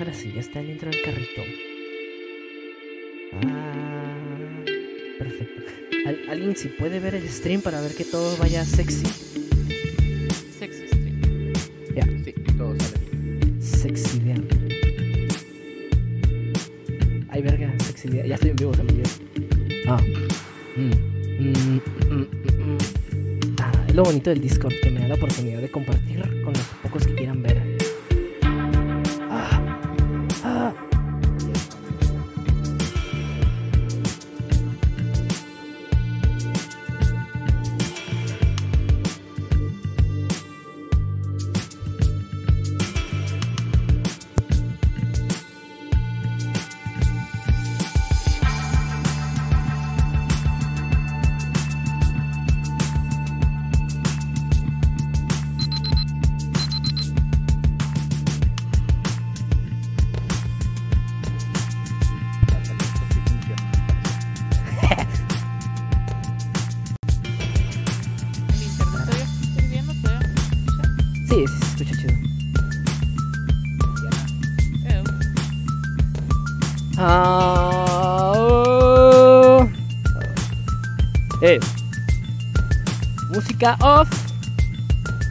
Ahora sí, ya está el intro del carrito. Ah, perfecto. ¿Al- ¿Alguien si puede ver el stream para ver que todo vaya sexy? Sexy stream. Sí, todo sale bien. Sexy vean. Ay, verga, sexy vean. Ya estoy en vivo, se me olvidó. Ah. Mm, mm, mm, mm, mm. Ah, es lo bonito del Discord, que me da la oportunidad de compartir con los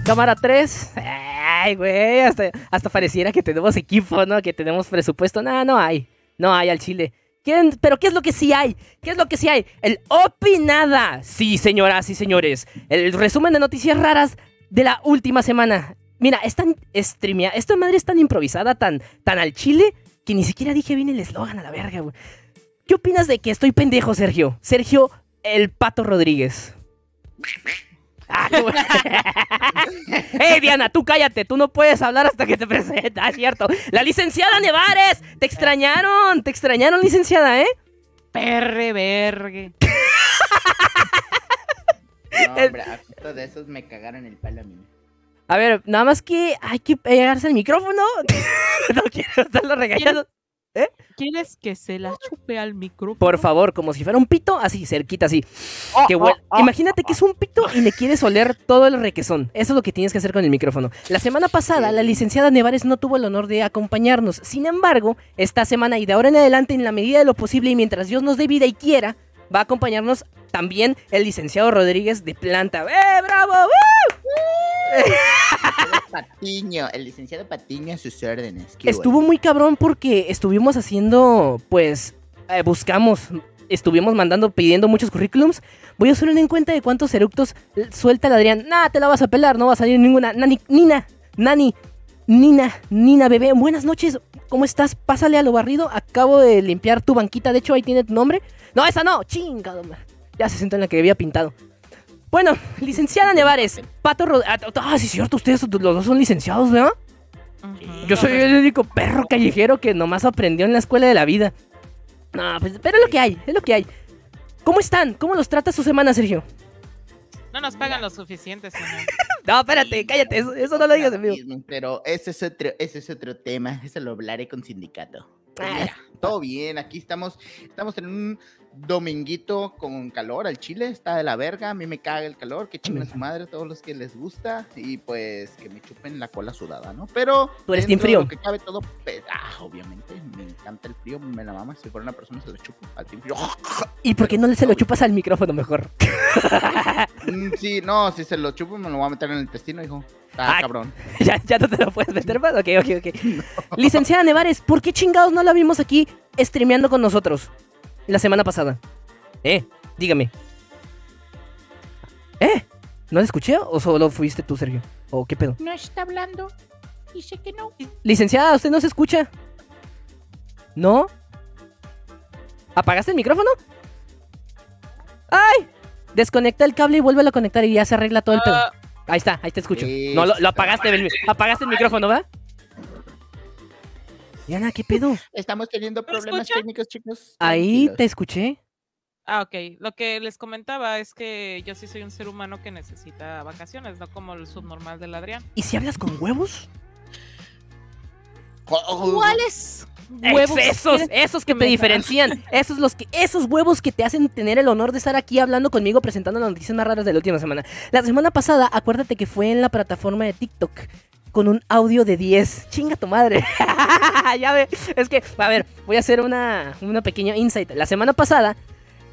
Cámara 3. Ay, güey. Hasta, pareciera que tenemos equipo, ¿no? Que tenemos presupuesto. No, no hay. No hay al chile. ¿Quién- Pero ¿qué es lo que sí hay? ¿Qué es lo que sí hay? El opinada. Sí, señoras y señores. El resumen de noticias raras de la última semana. Mira, es tan streamea. Esta madre es tan improvisada, tan, tan al chile, que ni siquiera dije bien el eslogan a la verga, güey. ¿Qué opinas de que estoy pendejo, Sergio? Sergio el Pato Rodríguez. Ah, qué bueno. ¡Ey, Diana, tú cállate! Tú no puedes hablar hasta que te presentas, cierto. La licenciada Nevares. Te extrañaron, te extrañaron, licenciada, ¿eh? Perre vergue. No, hombre, a justo de esos me cagaron el palo a mí. A ver, nada más que hay que pegarse el micrófono. no quiero estarlo regañando. ¿Quieres que se la chupe al micrófono? Por favor, como si fuera un pito, así, cerquita, así. Oh, Que huel- Imagínate que es un pito y le quieres oler todo el requesón. Eso es lo que tienes que hacer con el micrófono. La semana pasada, la licenciada Nevares no tuvo el honor de acompañarnos. Sin embargo, esta semana y de ahora en adelante, en la medida de lo posible y mientras Dios nos dé vida y quiera, va a acompañarnos también el licenciado Rodríguez de planta. ¡Eh, bravo! ¡Woo! Patiño, el licenciado Patiño a sus órdenes. qué Estuvo muy cabrón porque estuvimos haciendo, pues, eh, buscamos, estuvimos mandando, pidiendo muchos currículums. Voy a hacer una cuenta de cuántos eructos suelta el Adrián. Nah, te la vas a pelar, no va a salir ninguna. Nani, Nina, Nani, Nina, Nina, bebé. Buenas noches, ¿cómo estás? Pásale a lo barrido. Acabo de limpiar tu banquita, de hecho ahí tiene tu nombre. No, esa no, chingado. ma. Ya se sentó en la que había pintado. Bueno, licenciada Nevares, Pato Rod... Ah, ah, sí, es cierto, ustedes los dos son licenciados, ¿verdad? Yo soy el único perro callejero que nomás aprendió en la escuela de la vida. No, pues, pero es lo que hay, es lo que hay. ¿Cómo están? ¿Cómo los trata su semana, Sergio? No nos pagan lo suficiente, señor. No, espérate, cállate, eso, eso no lo digas. Mismo, Pero ese es otro, ese es otro tema. Ese lo hablaré con sindicato. Pues Ah. mira, todo bien. Aquí estamos, estamos en un dominguito con calor al chile. Está de la verga. A mí me caga el calor. Que chinguen a su madre todos los que les gusta. Y pues que me chupen la cola sudada, ¿no? Pero. Tú eres team frío. que cabe todo. pues, ah, obviamente. Me encanta el frío. Me la mama. Si fuera una persona, se lo chupo al team frío. ¿Y por qué no se lo chupas al micrófono mejor? Mm, sí, no, si se lo chupo, me lo voy a meter en el intestino, hijo. Está Ah, cabrón. ¿Ya, ¿Ya no te lo puedes meter más? Ok, ok, ok. Licenciada Nevares, ¿por qué chingados no la vimos aquí streameando con nosotros la semana pasada? Eh, dígame. ¿Eh? ¿No la escuché o solo fuiste tú, Sergio? ¿O qué pedo? No está hablando. Dice que no. Licenciada, ¿usted no se escucha? ¿No? ¿Apagaste el micrófono? ¡Ay! Desconecta el cable y vuélvelo a conectar y ya se arregla todo el pedo. Ah, Ahí está, ahí te escucho. No, lo, apagaste, el, apagaste el micrófono, ¿va? Diana, ¿qué pedo? Estamos teniendo ¿Me problemas escucha? técnicos, chicos. Ahí Tranquilos. te escuché. ah, ok. Lo que les comentaba es que yo sí soy un ser humano que necesita vacaciones, no como el subnormal del Adrián. ¿Y si hablas con huevos? ¿Cuáles huevos? Esos, esos que te me- diferencian. Esos, los que, esos huevos que te hacen tener el honor de estar aquí hablando conmigo presentando las noticias más raras de la última semana. La semana pasada, acuérdate que fue en la plataforma de TikTok. Con un audio de 10. Chinga tu madre. ya ve, es que, a ver, voy a hacer una, una pequeña insight. La semana pasada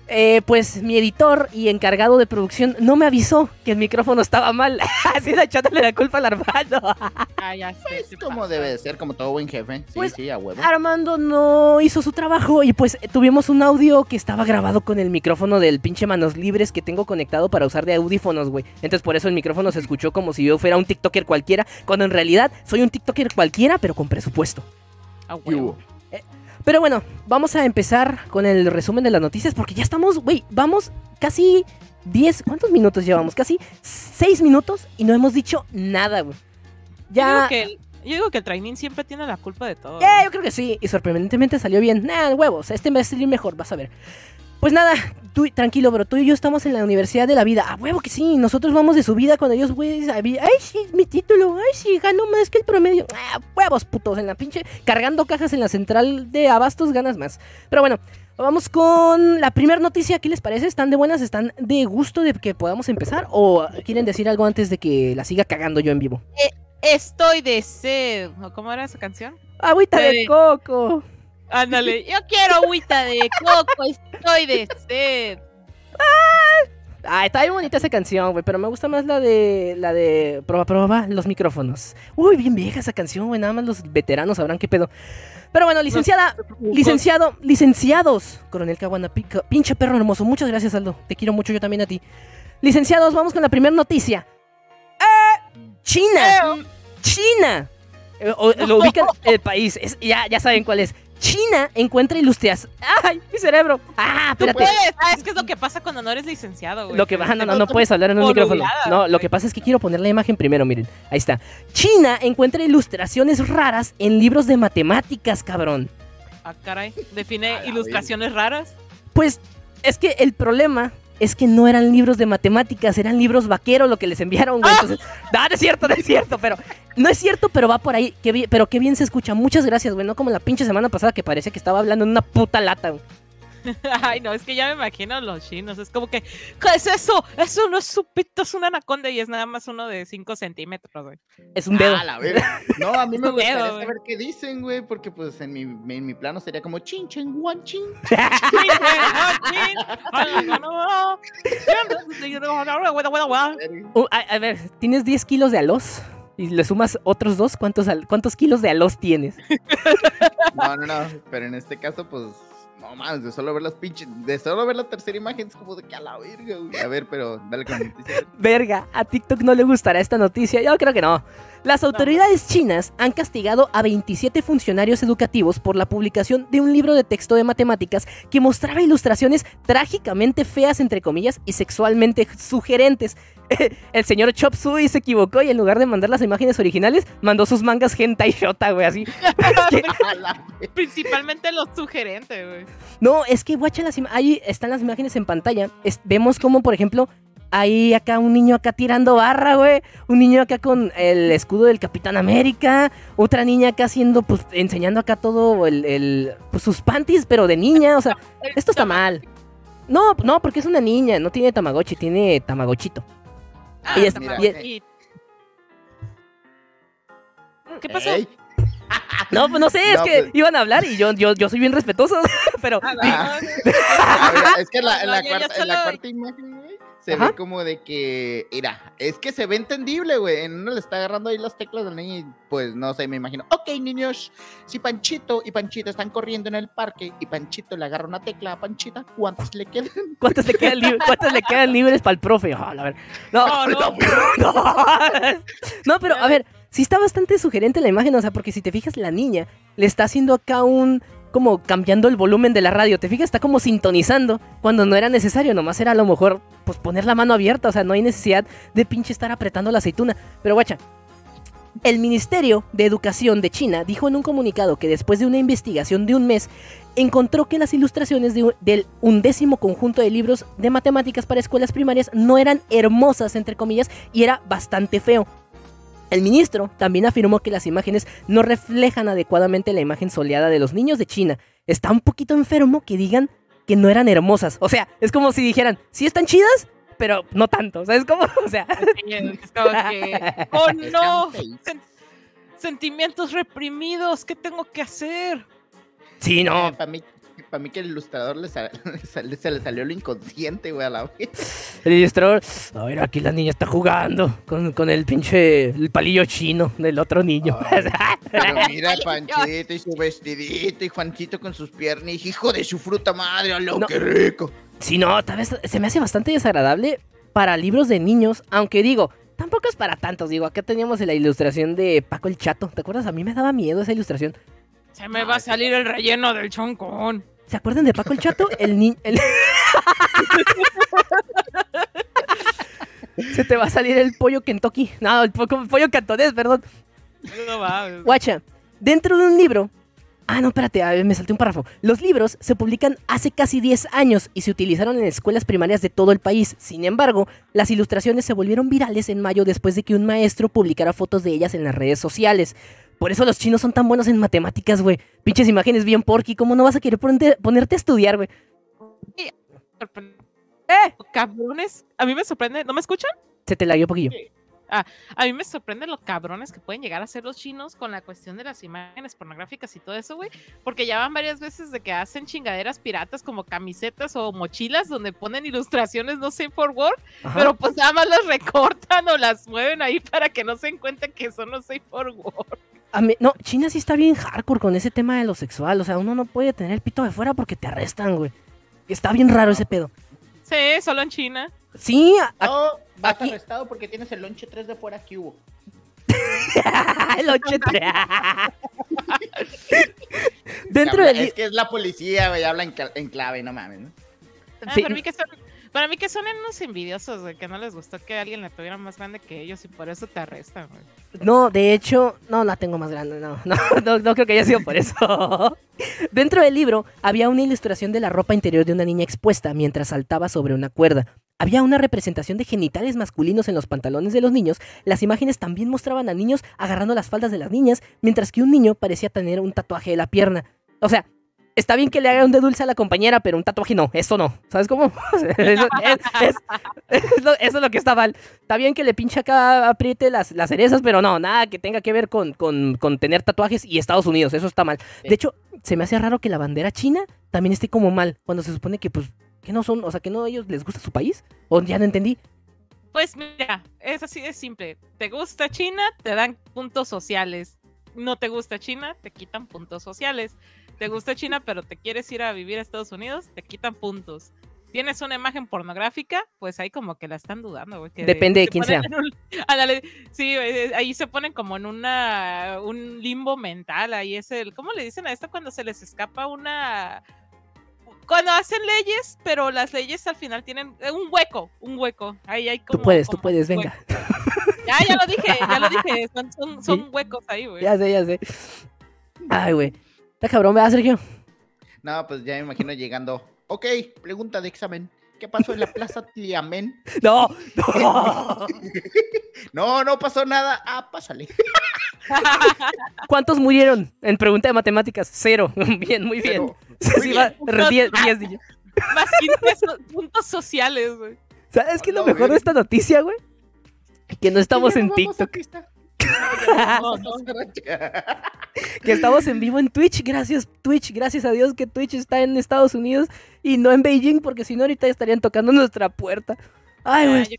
eh, pues mi editor y encargado de producción no me avisó que el micrófono estaba mal. Así de echándole la culpa al Armando. Ah, ya sé. Es te como pasa. debe de ser, como todo buen jefe. Sí, Pues, sí, a huevo. Armando no hizo su trabajo y pues tuvimos un audio que estaba grabado con el micrófono del pinche manos libres que tengo conectado para usar de audífonos, güey. Entonces por eso el micrófono se escuchó como si yo fuera un TikToker cualquiera, cuando en realidad soy un TikToker cualquiera, pero con presupuesto. ¿Qué hubo? Pero bueno, vamos a empezar con el resumen de las noticias porque ya estamos, güey, vamos casi 10, ¿cuántos minutos llevamos? Casi 6 minutos y no hemos dicho nada, güey. Ya... Yo digo, que el, yo digo que el training siempre tiene la culpa de todo. Eh, yo creo que sí, y sorprendentemente salió bien. Nah, huevos, este me va a salir mejor, vas a ver. Pues nada, tú, tranquilo, bro, tú y yo estamos en la Universidad de la Vida. Ah, huevo que sí, nosotros vamos de subida cuando ellos, güey, ay, sí, mi título, ay, sí, gano más que el promedio. Ah, huevos, putos, en la pinche, cargando cajas en la central de abastos ganas más. Pero bueno, vamos con la primera noticia, ¿qué les parece? ¿Están de buenas? ¿Están de gusto de que podamos empezar? ¿O quieren decir algo antes de que la siga cagando yo en vivo? Estoy de sed. ¿O ¿Cómo era esa canción? Agüita de coco. Ándale, yo quiero agüita de coco, estoy de sed. Ah, está bien bonita esa canción, güey, pero me gusta más la de la de Proba Proba, los micrófonos. Uy, bien vieja esa canción, güey, nada más los veteranos sabrán qué pedo. Pero bueno, licenciada, licenciado, licenciados, Coronel Caguana, pica- pinche perro hermoso. Muchas gracias, Aldo. Te quiero mucho, yo también a ti. Licenciados, vamos con la primera noticia. ¡Eh! China. China. Eh, o- lo ubican el país. Es- ya, ya saben cuál es. China encuentra ilustraciones. ¡Ay, mi cerebro! ¡Ah, Tú espérate! puedes. Ah, es que es lo que pasa cuando no eres licenciado, güey. Lo que baja, no, no, no puedes hablar en un micrófono. No, lo que pasa es que quiero poner la imagen primero, miren. Ahí está. China encuentra ilustraciones raras en libros de matemáticas, cabrón. Ah, caray. Define ilustraciones raras. Pues es que el problema es que no eran libros de matemáticas, eran libros vaqueros lo que les enviaron, güey. Entonces, no, no es cierto, no es cierto, pero no es cierto, pero va por ahí. Qué bien- pero qué bien se escucha. Muchas gracias, güey. No como la pinche semana pasada que parecía que estaba hablando en una puta lata, güey. Ay, no, es que ya me imagino los chinos. Es como que, ¿qué es eso? Eso no es un pito, es una anaconda y es nada más uno de 5 centímetros, güey. Es un dedo. Ah, la verga. No, a mí me Un dedo, gustaría güey. saber qué dicen, güey, porque pues en mi, en mi plano sería como chin, chin, guan, chin. A, a ver, ¿tienes 10 kilos de alos? Y le sumas otros dos, ¿cuántos, al- ¿cuántos kilos de alos tienes? No, no, no, pero en este caso, pues, no más, de solo ver las pinches, de solo ver la tercera imagen es como de que a la verga, güey. A ver, pero dale con la noticia. Verga, a TikTok no le gustará esta noticia. Yo creo que no. Las autoridades chinas han castigado a 27 funcionarios educativos por la publicación de un libro de texto de matemáticas que mostraba ilustraciones trágicamente feas, entre comillas, y sexualmente sugerentes. El señor Chop Suey se equivocó y en lugar de mandar las imágenes originales, mandó sus mangas hentai shota, güey, así. Principalmente los sugerentes, güey. No, es que guacha las ahí están las imágenes en pantalla. Es- vemos como, por ejemplo, hay acá un niño acá tirando barra, güey. Un niño acá con el escudo del Capitán América. Otra niña acá haciendo, pues, enseñando acá todo el, el- pues, sus panties, pero de niña. O sea, esto está mal. No, no, porque es una niña, no tiene Tamagotchi, tiene Tamagochito. Ah, Y es- y- ¿Qué pasó? No, pues no sé, es que pues- iban a hablar y yo, yo, yo soy bien respetuoso, pero Ah, no, no, es que en la, en la cuarta, en la cuarta imagen, güey, se Ajá. ve como de que, mira, es que se ve entendible, güey. En uno le está agarrando ahí las teclas del niño y pues no sé, me imagino. Ok, niños, si Panchito y Panchita están corriendo en el parque y Panchito le agarra una tecla a Panchita, ¿cuántas le quedan? ¿cuántas le quedan, lib- cuántas le quedan libres para el profe? Ah, la ver- No, Oh, no. no. No, pero a ver, sí está bastante sugerente la imagen, o sea, porque si te fijas, la niña le está haciendo acá un. Como cambiando el volumen de la radio. ¿Te fijas? Está como sintonizando cuando no era necesario, nomás era a lo mejor pues poner la mano abierta, o sea, no hay necesidad de pinche estar apretando la aceituna. Pero guacha. El Ministerio de Educación de China dijo en un comunicado que después de una investigación de un mes, encontró que las ilustraciones del undécimo conjunto de libros de matemáticas para escuelas primarias no eran hermosas, entre comillas, y era bastante feo. El ministro también afirmó que las imágenes no reflejan adecuadamente la imagen soleada de los niños de China. Está un poquito enfermo que digan que no eran hermosas. O sea, es como si dijeran, sí están chidas, pero no tanto. O sea, es como, o sea, Es como que, oh Están no, sen- sentimientos reprimidos. ¿Qué tengo que hacer? Sí, no. Para mí, para mí que el ilustrador le sa- le sal- se le salió lo inconsciente, güey, a la vez. El ilustrador. A ver, aquí la niña está jugando con, con el pinche el palillo chino del otro niño. Pero mira, Panchito y su vestidito y Juanchito con sus piernas. Hijo de su fruta madre, a lo No. que rico. Sí, no, tal vez se me hace bastante desagradable para libros de niños, aunque digo, tampoco es para tantos. Digo, acá teníamos la ilustración de Paco el Chato. ¿Te acuerdas? A mí me daba miedo esa ilustración. Se me va a salir el relleno del choncón. ¿Se acuerdan de Paco el Chato? El niño. Se te va a salir el pollo Kentucky. No, el po- pollo cantonés, perdón. No. Guacha, dentro de un libro. Ah, no, espérate, a ver, me salté un párrafo. Los libros se publican hace casi 10 años y se utilizaron en escuelas primarias de todo el país. Sin embargo, las ilustraciones se volvieron virales en mayo después de que un maestro publicara fotos de ellas en las redes sociales. Por eso los chinos son tan buenos en matemáticas, güey. Pinches imágenes bien porky. ¿Cómo no vas a querer ponerte- ponerte a estudiar, güey? ¡Eh! Cabrones, a mí me sorprende. ¿No me escuchan? Se te la dio poquillo. A mí me sorprende lo cabrones que pueden llegar a ser los chinos con la cuestión de las imágenes pornográficas y todo eso, güey. Porque ya van varias veces de que hacen chingaderas piratas como camisetas o mochilas donde ponen ilustraciones, no sé, por Word, Ajá. pero pues nada más las recortan o las mueven ahí para que no se den cuenta que son no sé por Word. A mí- no, China sí está bien hardcore con ese tema de lo sexual. O sea, uno no puede tener el pito de fuera porque te arrestan, güey. Está bien raro ese pedo. Sí, solo en China. Sí, a- a- No, vas aquí- arrestado porque tienes el lonche 3 de fuera que hubo. el 83. Dentro Habla- del Es que es la policía, güey, habla en, en clave, no mames. ¿no? Ah, Sí. para, mí que son, para mí que son unos envidiosos, güey, que no les gustó que alguien la tuviera más grande que ellos y por eso te arrestan. No, de hecho, no la tengo más grande, no, no, no, no creo que haya sido por eso. Dentro del libro había una ilustración de la ropa interior de una niña expuesta mientras saltaba sobre una cuerda. Había una representación de genitales masculinos en los pantalones de los niños. Las imágenes también mostraban a niños agarrando las faldas de las niñas, mientras que un niño parecía tener un tatuaje de la pierna. O sea, está bien que le haga un de dulce a la compañera, pero un tatuaje no, eso no. ¿Sabes cómo? eso, es, es- es lo, eso es lo que está mal. Está bien que le pinche acá, apriete las, las cerezas, pero no, nada que tenga que ver con, con, con tener tatuajes y Estados Unidos, eso está mal. Sí. De hecho, se me hace raro que la bandera china también esté como mal, cuando se supone que, pues, que no son, o sea, que no a ellos les gusta su país. O ya no entendí. Pues mira, es así de simple. ¿Te gusta China? Te dan puntos sociales. No te gusta China, te quitan puntos sociales. ¿Te gusta China, pero te quieres ir a vivir a Estados Unidos? Te quitan puntos. ¿Tienes una imagen pornográfica? Pues ahí como que la están dudando, güey. Depende de quién sea. en un- ándale, sí, güey, ahí se ponen como en una un limbo mental. Ahí es el. ¿Cómo le dicen a esto cuando se les escapa una. Cuando hacen leyes, pero las leyes al final tienen eh, un hueco, un hueco. Ahí hay como. tú puedes, tú puedes, venga. Ya, ya lo dije, ya lo dije. Son, son, son huecos ahí, güey. Ya sé, ya sé. Ay, güey. Está cabrón, ¿verdad, Sergio? No, pues ya me imagino llegando. Ok, pregunta de examen. ¿Qué pasó en la plaza Tiamén? No, no. No, no pasó nada. Ah, pásale. ¿Cuántos murieron? En pregunta de matemáticas, cero. Bien, muy bien. Cero. Muy va, bien. 10, 10 niños. Más 15 so- puntos sociales, güey. ¿Sabes qué es lo mejor de esta noticia, güey? Que no estamos en TikTok. No, no. que estamos en vivo en Twitch. Gracias, Twitch. Gracias a Dios que Twitch está en Estados Unidos y no en Beijing, porque si no, ahorita estarían tocando nuestra puerta. Ay, Ah, güey. yo,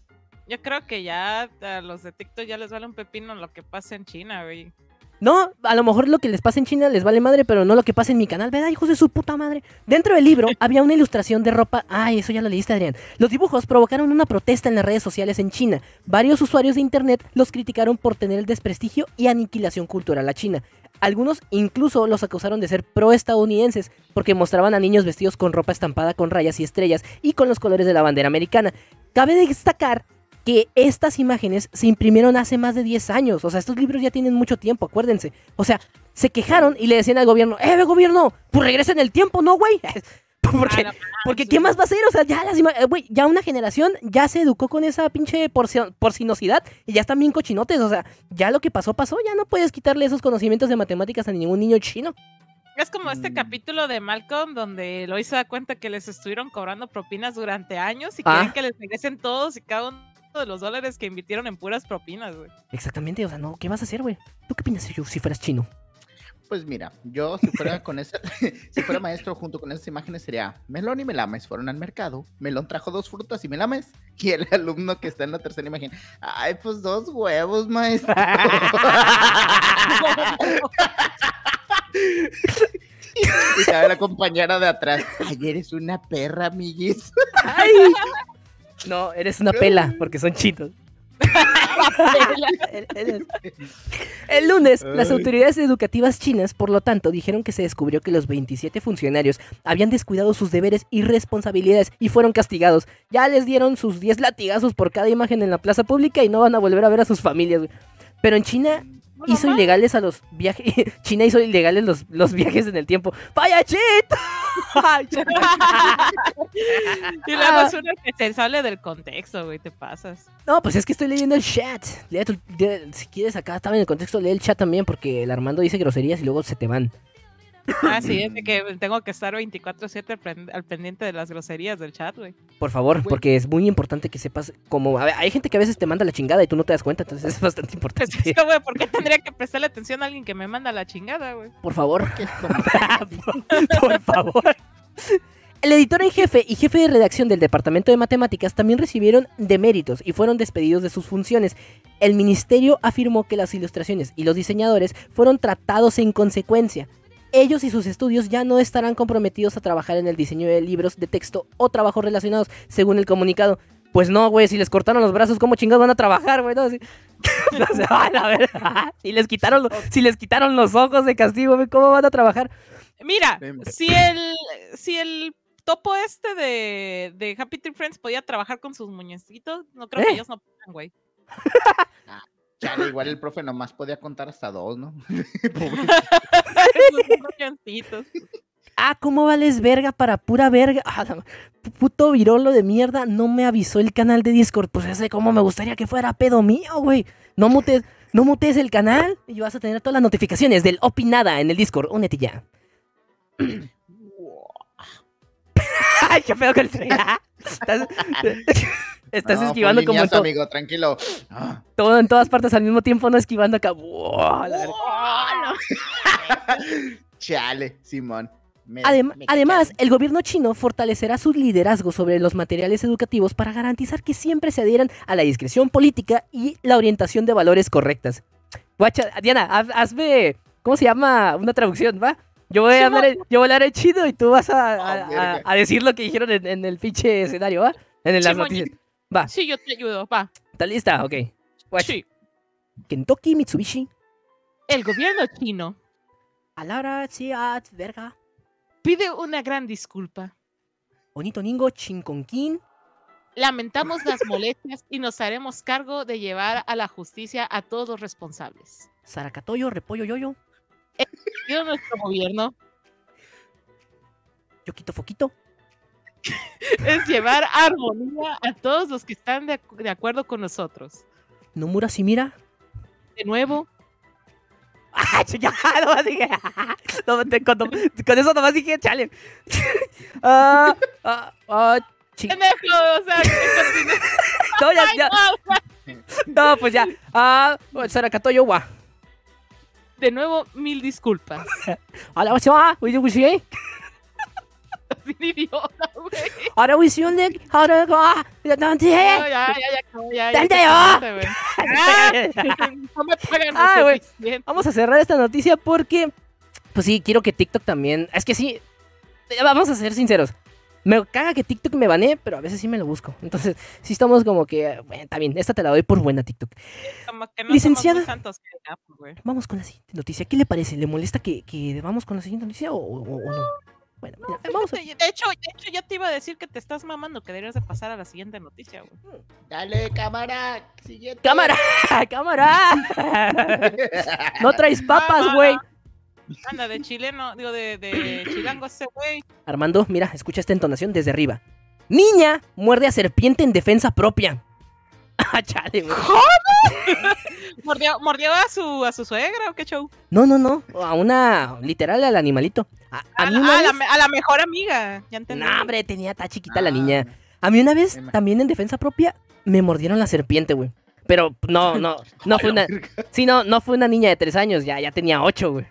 yo creo que ya a los de TikTok ya les vale un pepino lo que pasa en China, güey. No, a lo mejor lo que les pasa en China les vale madre, pero no lo que pasa en mi canal, ¿verdad, hijos de su puta madre? Dentro del libro había una ilustración de ropa. Ay, eso ya lo leíste, Adrián. Los dibujos provocaron una protesta en las redes sociales en China. Varios usuarios de internet los criticaron por tener el desprestigio y aniquilación cultural a China. Algunos incluso los acusaron de ser pro-estadounidenses porque mostraban a niños vestidos con ropa estampada con rayas y estrellas y con los colores de la bandera americana. Cabe destacar que estas imágenes se imprimieron hace más de 10 años. O sea, estos libros ya tienen mucho tiempo, acuérdense. O sea, se quejaron y le decían al gobierno, ¡eh, gobierno! Pues regresen el tiempo, ¿no, güey? Porque, Ah, no porque ¿qué más va a hacer? O sea, ya las ima- eh, güey, ya una generación ya se educó con esa pinche porcio- porcinosidad y ya están bien cochinotes. O sea, ya lo que pasó, pasó. Ya no puedes quitarle esos conocimientos de matemáticas a ningún niño chino. Es como este Mm. capítulo de Malcolm donde Lois se da cuenta que les estuvieron cobrando propinas durante años y Ah. quieren que les regresen todos y cada uno de los dólares que invirtieron en puras propinas, güey. Exactamente, o sea, no, ¿qué vas a hacer, güey? ¿Tú qué opinas si, yo- si fueras chino? Pues mira, yo si fuera con esa, si fuera maestro junto con esas imágenes sería Melón y Melames fueron al mercado, Melón trajo dos frutas y Melames, y el alumno que está en la tercera imagen, ay, pues dos huevos, maestro. y cabe la compañera de atrás, ay, eres una perra, amiguis. ¡Ay! No, eres una pela, porque son chinos. El lunes, las autoridades educativas chinas, por lo tanto, dijeron que se descubrió que los 27 funcionarios habían descuidado sus deberes y responsabilidades y fueron castigados. Ya les dieron sus 10 latigazos por cada imagen en la plaza pública y no van a volver a ver a sus familias. güey. Pero en China hizo ilegales a los viajes. China hizo ilegales los, los viajes en el tiempo. ¡Vaya chito! Y luego es una que se sale del contexto, güey, te pasas. No, pues es que estoy leyendo el chat. Lee tu- si quieres, acá estaba en el contexto, lee el chat también, porque el Armando dice groserías y luego se te van. Ah, sí, es de que tengo que estar 24-7 al pen- al pendiente de las groserías del chat, güey. Por favor, Güey. porque es muy importante que sepas cómo. a ver, hay gente que a veces te manda la chingada y tú no te das cuenta, entonces es bastante Pues importante. esto, güey, ¿por qué tendría que prestarle atención a alguien que me manda la chingada, güey? Por favor, por favor. El editor en jefe y jefe de redacción del Departamento de Matemáticas también recibieron deméritos y fueron despedidos de sus funciones. El ministerio afirmó que las ilustraciones y los diseñadores fueron tratados en consecuencia. Ellos y sus estudios ya no estarán comprometidos a trabajar en el diseño de libros de texto o trabajos relacionados, según el comunicado. Pues no, güey, si les cortaron los brazos, ¿cómo chingados van a trabajar, güey? No, así- No se van a ver. Si les quitaron, los- si les quitaron los ojos de castigo, güey, ¿cómo van a trabajar? Mira, si el, si el topo este de, de Happy Tree Friends podía trabajar con sus muñecitos, no creo ¿Eh? que ellos no puedan, güey. Igual el profe nomás podía contar hasta dos, ¿no? Muñecitos. Ah, ¿cómo vales verga para pura verga? Ah, puto virolo de mierda, no me avisó el canal de Discord. Pues ese cómo me gustaría que fuera pedo mío, güey. No mutes, no mutes el canal y vas a tener todas las notificaciones del Opinada en el Discord. Únete ya. Ay, qué pedo con el tren. Estás, No, esquivando como en, amigo, tranquilo. Ah. todo en todas partes al mismo tiempo, no esquivando acá. Chale, Simón. Me- Adem- me además, el gobierno chino fortalecerá su liderazgo sobre los materiales educativos para garantizar que siempre se adhieran a la discreción política y la orientación de valores correctas. Guacha, Diana, haz- hazme, ¿cómo se llama? Una traducción, ¿va? Yo voy, a hablar, yo voy a hablar en chino y tú vas a, a- Ah, a- a decir lo que dijeron en, en el pinche escenario, ¿va? En las Simón, noticias. Va, Sí, yo te ayudo, va. ¿estás lista? Ok. Guacha. Sí. Kentucky Mitsubishi. El gobierno chino A la hora, sí, ah, verga. pide una gran disculpa. Onito Ningo, Chinconquín. Lamentamos las molestias y nos haremos cargo de llevar a la justicia a todos los responsables. Saracatoyo, Repollo Yoyo. Y nuestro gobierno Yoquito Foquito. es llevar armonía a todos los que están de, de acuerdo con nosotros. Nomura Simira. De nuevo, ¡Ah, chica! Nomás dije. no, te- con, con eso nomás dije, chale. Ah, ah, ah, no, ya, ya. no, pues ya. Ah, Saracatoyo, wa. De nuevo, mil disculpas. Ah, uy, uy, sí. Sin idiota, güey. Ahora, uy, sí, ¿dónde? Ahora, ah, ya, no, sí. No, ya, ya, ya, ya, pasaste, güey. Ah, No me pagan Ah, güey. Vamos a cerrar esta noticia porque, pues sí, quiero que TikTok también. Es que sí, vamos a ser sinceros. Me caga que TikTok me banee, pero a veces sí me lo busco. Entonces, sí estamos como que, bueno, está bien, esta te la doy por buena TikTok. Como que no Licenciada. somos muy santos que digamos, güey. Vamos con la siguiente noticia. ¿Qué le parece? ¿Le molesta que, que vamos con la siguiente noticia o, o- o no? Bueno, mira, eh, vamos a... Fíjate, De hecho, de hecho, ya te iba a decir que te estás mamando, que deberías de pasar a la siguiente noticia, güey. Dale, cámara. Siguiente. ¡Cámara! ¡Cámara! No traes papas, güey. Anda, de chileno, digo, de, de chilango ese güey. Armando, mira, escucha esta entonación desde arriba. Niña muerde a serpiente en defensa propia. Ah, chale, güey. ¿Mordió, mordió a su a su suegra o qué show? No, no, no. A una, literal, al animalito. A, a A, mí la, una a la vez- me- a la mejor amiga, ya entendí. No, hombre, tenía, está chiquita la Ah, niña. A mí una vez, también en defensa propia, me mordieron la serpiente, güey. Pero no, no, no fue una... Sí, no, no fue una niña de tres años, ya, ya tenía ocho, güey.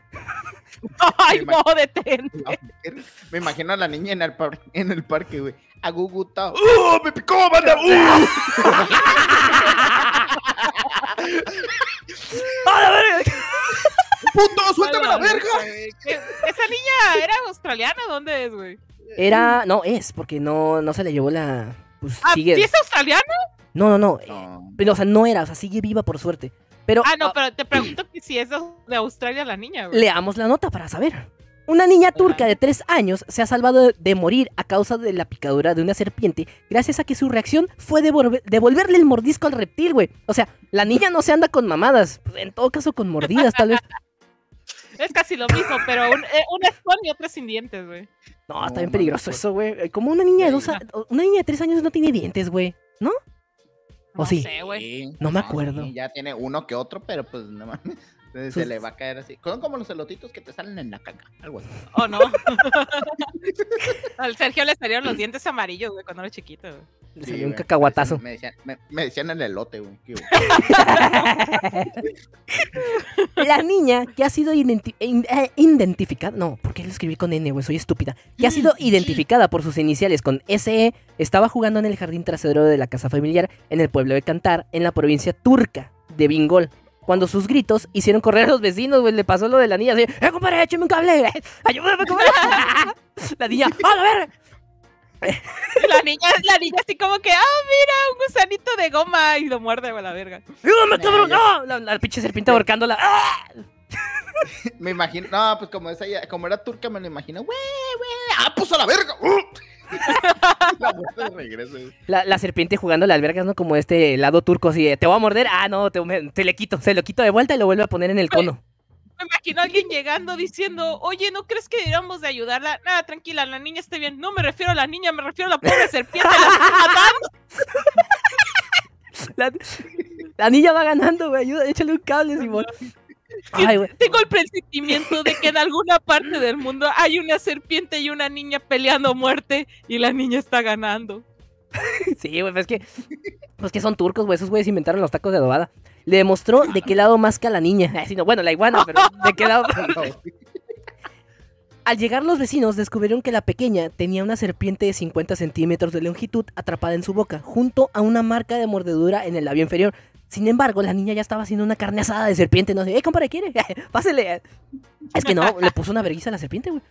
Ay, Me no, detente. La mujer. Me imagino a la niña en el, par- en el parque, güey. Aguguta. ¡Uh! ¡Me picó, manda! ¡Uh! ¡A la verga! ¡Puto! ¡Suéltame la Hola, verga! güey. ¿Qué- ¿Esa niña era australiana? ¿Dónde es, güey? Era, no, es, porque no, no se le llevó la... Pues Ah, sigue... ¿sí es australiana? No, no, no. eh, No. Pero, o sea, no era, o sea, sigue viva por suerte. Pero Ah, no, pero te pregunto que si es de Australia la niña, güey. leamos la nota para saber. Una niña turca de 3 años se ha salvado de morir a causa de la picadura de una serpiente gracias a que su reacción fue devolver- devolverle el mordisco al reptil, güey. O sea, la niña no se anda con mamadas, pues, en todo caso con mordidas, tal vez. Es casi lo mismo, pero un, eh, una es con y otra sin dientes, güey. No, está bien peligroso eso, güey. Eh, Como una niña de dos, una niña de 3 años no tiene dientes, güey. ¿No? ¿O No sí? sé, güey. Sí. No me acuerdo. ya tiene uno que otro, pero pues no mames. Entonces Sus- se le va a caer así. Son como los elotitos que te salen en la caca. Algo así. ¿O no? Al Sergio le salieron los dientes amarillos, güey, cuando era chiquito, güey. Le Sí, salió un güey. cacahuatazo. Me decían, me, me decían el elote, güey. La niña que ha sido identi- in- eh, identificada, no, ¿por qué lo escribí con N, güey? Soy estúpida. Que ha sido identificada por sus iniciales con SE, estaba jugando en el jardín trasero de la casa familiar en el pueblo de Cantar, en la provincia turca de Bingol. Cuando sus gritos hicieron correr a los vecinos, güey, le pasó lo de la niña así, ¡eh, compadre, échame un cable! ¡Ayúdame, compadre! la niña, ¡a la verga! La niña, la niña así como que, ah, mira, un gusanito de goma y lo muerde, güey, la verga. ¡Ayúdame, cabrón! ¡No! La, la pinche serpiente ahorcándola. ¡Ah! Me imagino, no, pues como esa ya- como era turca, me lo imagino, güey, güey, ah, pues a la verga. ¡Uh! La de güey. La, la serpiente jugando las vergas, ¿no? Como este helado turco, así, de, te voy a morder. Ah, no, te, me- te le quito, se lo quito de vuelta y lo vuelve a poner en el cono. Me imagino a alguien llegando diciendo, oye, ¿no crees que deberíamos de ayudarla? Nada, tranquila, la niña está bien. No me refiero a la niña, me refiero a la pobre serpiente. La estoy matando. La, la niña va ganando, güey. Ayuda, échale un cable, Simón. Ay. Tengo el presentimiento de que en alguna parte del mundo hay una serpiente y una niña peleando muerte y la niña está ganando. Sí, güey, pues es que. Pues que son turcos, güey. Esos güeyes inventaron los tacos de adobada. Le demostró de qué lado masca la niña. Ay, sí, no, bueno, la iguana, pero de qué lado. No, Al llegar los vecinos descubrieron que la pequeña tenía una serpiente de 50 centímetros de longitud atrapada en su boca, junto a una marca de mordedura en el labio inferior. Sin embargo, la niña ya estaba haciendo una carne asada de serpiente. No sé, ¡eh, compadre, quiere! Pásele. Es que no, le puso una vergüenza a la serpiente, güey.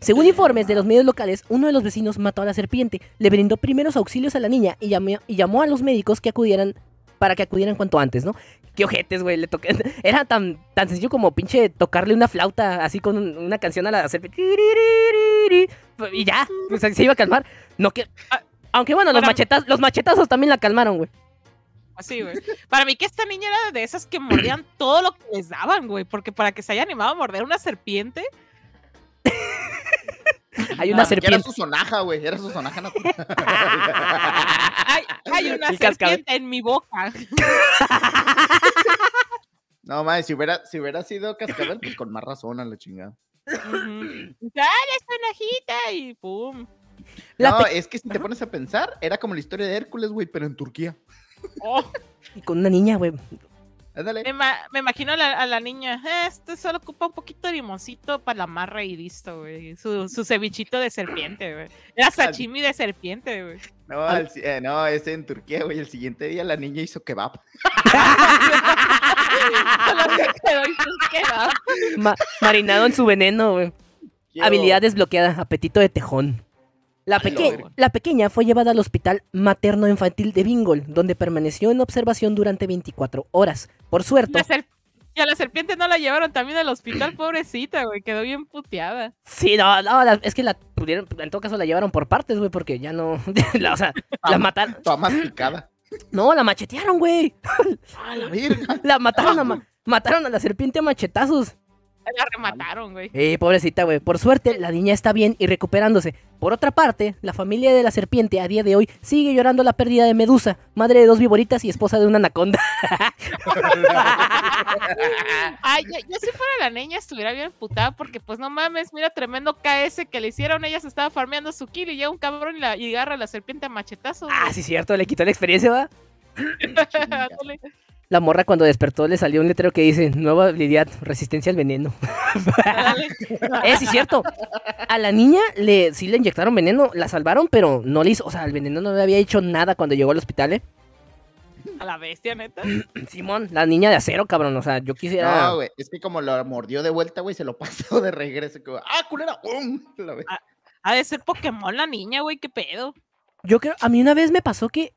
Según informes de los medios locales, uno de los vecinos mató a la serpiente, le brindó primeros auxilios a la niña y llamó, y llamó a los médicos que acudieran para que acudieran cuanto antes, ¿no? Qué ojetes, güey, le toqué. Era tan, tan sencillo como pinche tocarle una flauta así con un- una canción a la serpiente. Y ya, o sea, se iba a calmar. No que. Ah, Aunque bueno, los, machetas, los machetazos también la calmaron, güey. Así, güey. Para mí que esta niña era de esas que mordían todo lo que les daban, güey. Porque para que se haya animado a morder una serpiente, Hay una Ah, ya Era serpiente. su sonaja, güey. Era su sonaja natural. hay, hay una El cascabel. serpiente en mi boca. No, mames, si hubiera, si hubiera sido cascabel, pues con más razón a la chingada. ¡Dale, sonajita! Y pum. No, es que si te pones a pensar, era como la historia de Hércules, güey, pero en Turquía. Oh, Con una niña, güey. Ándale. me, ma- me imagino a la, a la niña. "Eh, Este solo ocupa un poquito de limoncito para la marra y listo, güey. Su, su cevichito de serpiente, güey. Era sashimi de serpiente, güey. No, eh, no, es en Turquía, güey. El siguiente día la niña hizo kebab. Y. Ma- marinado en su veneno, güey. Habilidad desbloqueada, apetito de tejón. La, peque- pequeña fue llevada al hospital materno-infantil de Bingol, donde permaneció en observación durante 24 horas. Por suerte, Y a la serpiente no la llevaron también al hospital, pobrecita, güey. Quedó bien puteada. sí, no, no, la- es que la pudieron, en todo caso la llevaron por partes, güey, porque ya no, la, o sea, la mataron, Toda más picada. no, la machetearon, güey, A la la mataron a, ma- mataron a la serpiente a machetazos. La remataron, güey. Eh, pobrecita, güey. Por suerte, la niña está bien y recuperándose. Por otra parte, la familia de la serpiente a día de hoy sigue llorando la pérdida de Medusa, madre de dos viboritas y esposa de una anaconda. Ay, yo, yo si fuera la niña estuviera bien putada porque pues no mames, mira tremendo KS que le hicieron, ella se estaba farmeando su kill y llega un cabrón y, la, y agarra a la serpiente a machetazos. ah, sí, cierto, le quitó la experiencia, ¿va? La morra cuando despertó le salió un letrero que dice, nueva habilidad, resistencia al veneno. Ándale. Eh, sí, cierto. A la niña le, sí le inyectaron veneno, la salvaron, pero no le hizo, o sea, el veneno no le había hecho nada cuando llegó al hospital, ¿eh? A la bestia, neta. Simón, la niña de acero, cabrón, o sea, yo quisiera... No, güey, es que como lo mordió de vuelta, güey, se lo pasó de regreso. como, ¡Ah, culera! ¡Pum! La ve- Ha de ser Pokémon la niña, güey, qué pedo. Yo creo, a mí una vez me pasó que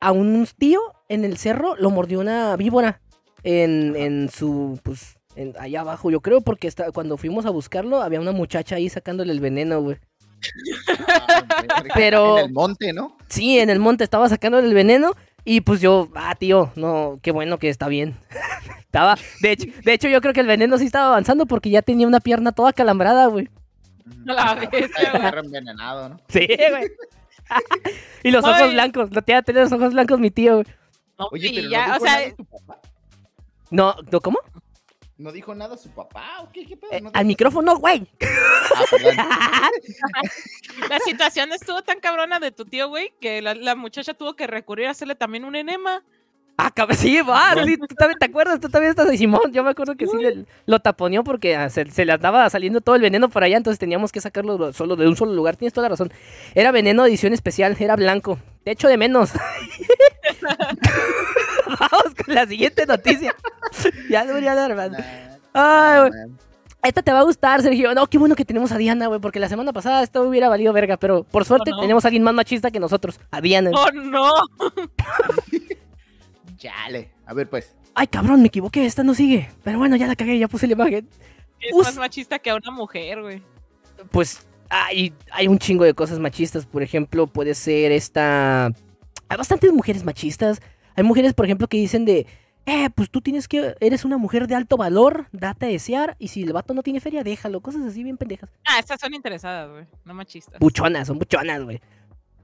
a un tío en el cerro lo mordió una víbora en, en su, pues, en- allá abajo, yo creo, porque está, cuando fuimos a buscarlo había una muchacha ahí sacándole el veneno, güey. Ah. Pero- En el monte, ¿no? Sí, en el monte estaba sacándole el veneno y pues yo, ah, tío, no, qué bueno que está bien. estaba, de hecho, de hecho yo creo que el veneno sí estaba avanzando porque ya tenía una pierna toda calambrada, güey. La bestia, güey. Envenenado, ¿no? Sí, güey. Y los ojos Ay. blancos, lo tenía tener los ojos blancos mi tío, güey. No, Oye, pero ya, no o dijo sea, nada su papá. No, ¿no cómo? ¿No dijo nada su papá o qué? ¿Qué pedo? Eh, ¿No al micrófono, güey. Ah, la situación estuvo tan cabrona de tu tío, güey, que la, la muchacha tuvo que recurrir a hacerle también un enema. Ah, sí, va, sí, tú también te acuerdas, tú también estás de Simón. Yo me acuerdo que sí le- lo taponeó porque ah, se, se le andaba saliendo todo el veneno por allá, entonces teníamos que sacarlo solo de un solo lugar. Tienes toda la razón. Era veneno edición especial, era blanco. De hecho, de menos. Vamos con la siguiente noticia. ya debería dar, man. Ay, güey. Esta te va a gustar, Sergio. No, qué bueno que tenemos a Diana, güey, porque la semana pasada esto hubiera valido verga, pero por suerte no. tenemos a alguien más machista que nosotros, a Diana. ¡Oh, no! Chale. A ver, pues. Ay, cabrón, me equivoqué, esta no sigue. Pero bueno, ya la cagué, ya puse la imagen. Es Us- más machista que a una mujer, güey. Pues hay, hay un chingo de cosas machistas. Por ejemplo, puede ser esta. Hay bastantes mujeres machistas. Hay mujeres, por ejemplo, que dicen de. Eh, pues tú tienes que. Eres una mujer de alto valor, date a desear. Y si el vato no tiene feria, déjalo. Cosas así bien pendejas. Ah, estas son interesadas, güey, no machistas. Buchonas, son buchonas, güey.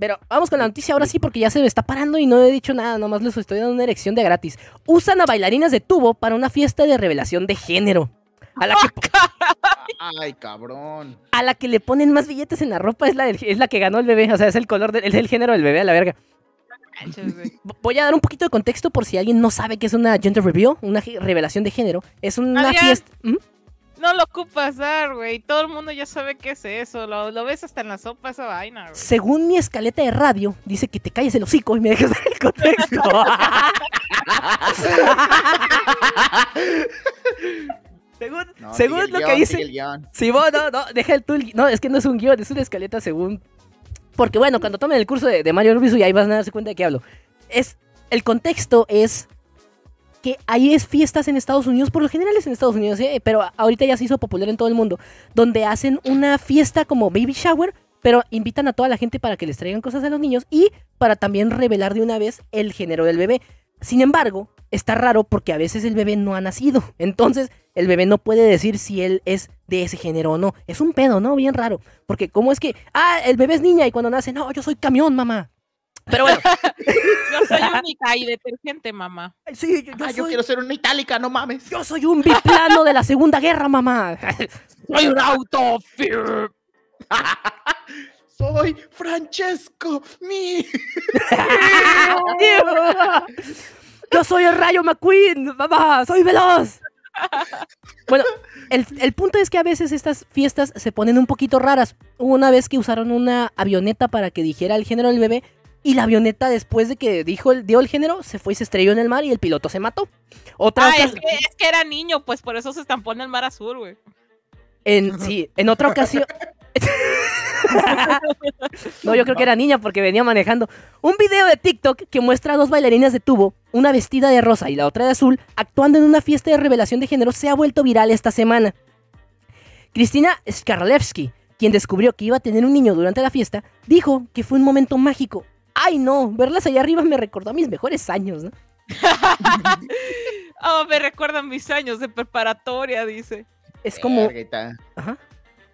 Pero vamos con la noticia ahora sí, porque ya se me está parando y no he dicho nada, nomás les estoy dando una erección de gratis. Usan a bailarinas de tubo para una fiesta de revelación de género. A la que, Ay, cabrón. a la que le ponen más billetes en la ropa es la, del- es la que ganó el bebé, o sea, es el color, del- es el género del bebé a la verga. Voy a dar un poquito de contexto por si alguien no sabe qué es una gender reveal, una revelación de género. Es una Adrián. fiesta... ¿Mm? No lo ocupas dar, güey. Todo el mundo ya sabe qué es eso. Lo, lo ves hasta en la sopa esa vaina, güey. Según mi escaleta de radio, dice que te calles el hocico y me dejes el contexto. según No, según lo que guion, dice... guion. Sí, vos, no, no, deja el gui- No, es que no es un guion, es una escaleta según. Porque bueno, cuando tomen el curso de, de Mario Rubius, y ahí van a darse cuenta de qué hablo. Es. El contexto es que hay es fiestas en Estados Unidos, por lo general es en Estados Unidos, ¿eh? pero ahorita ya se hizo popular en todo el mundo, donde hacen una fiesta como baby shower, pero invitan a toda la gente para que les traigan cosas a los niños y para también revelar de una vez el género del bebé. Sin embargo, está raro porque a veces el bebé no ha nacido, entonces el bebé no puede decir si él es de ese género o no. Es un pedo, ¿no? Bien raro. Porque cómo es que, ah, el bebé es niña y cuando nace, no, yo soy camión, mamá. Pero bueno, Yo soy única y detergente, mamá. sí, yo, yo Ah, yo soy, quiero ser una itálica, no mames. yo soy un biplano de la Segunda Guerra, mamá. Soy un auto. Soy Francesco, mi. Yo soy el Rayo McQueen, mamá, soy veloz. Bueno, el, el punto es que a veces estas fiestas se ponen un poquito raras. Hubo una vez que usaron una avioneta para que dijera el género del bebé y la avioneta después de que dijo el, dio el género se fue y se estrelló en el mar y el piloto se mató. Otra Ah, es que, es que era niño, pues por eso se estampó en el mar azul, güey. en, sí, en otra ocasión... no, yo creo que era niña porque venía manejando. Un video de TikTok que muestra a dos bailarinas de tubo, una vestida de rosa y la otra de azul, actuando en una fiesta de revelación de género, se ha vuelto viral esta semana. Cristina Skarlewski, quien descubrió que iba a tener un niño durante la fiesta, dijo que fue un momento mágico. Ay no, verlas allá arriba me recordó a mis mejores años, ¿no? Oh, me recuerdan mis años de preparatoria, dice. es como...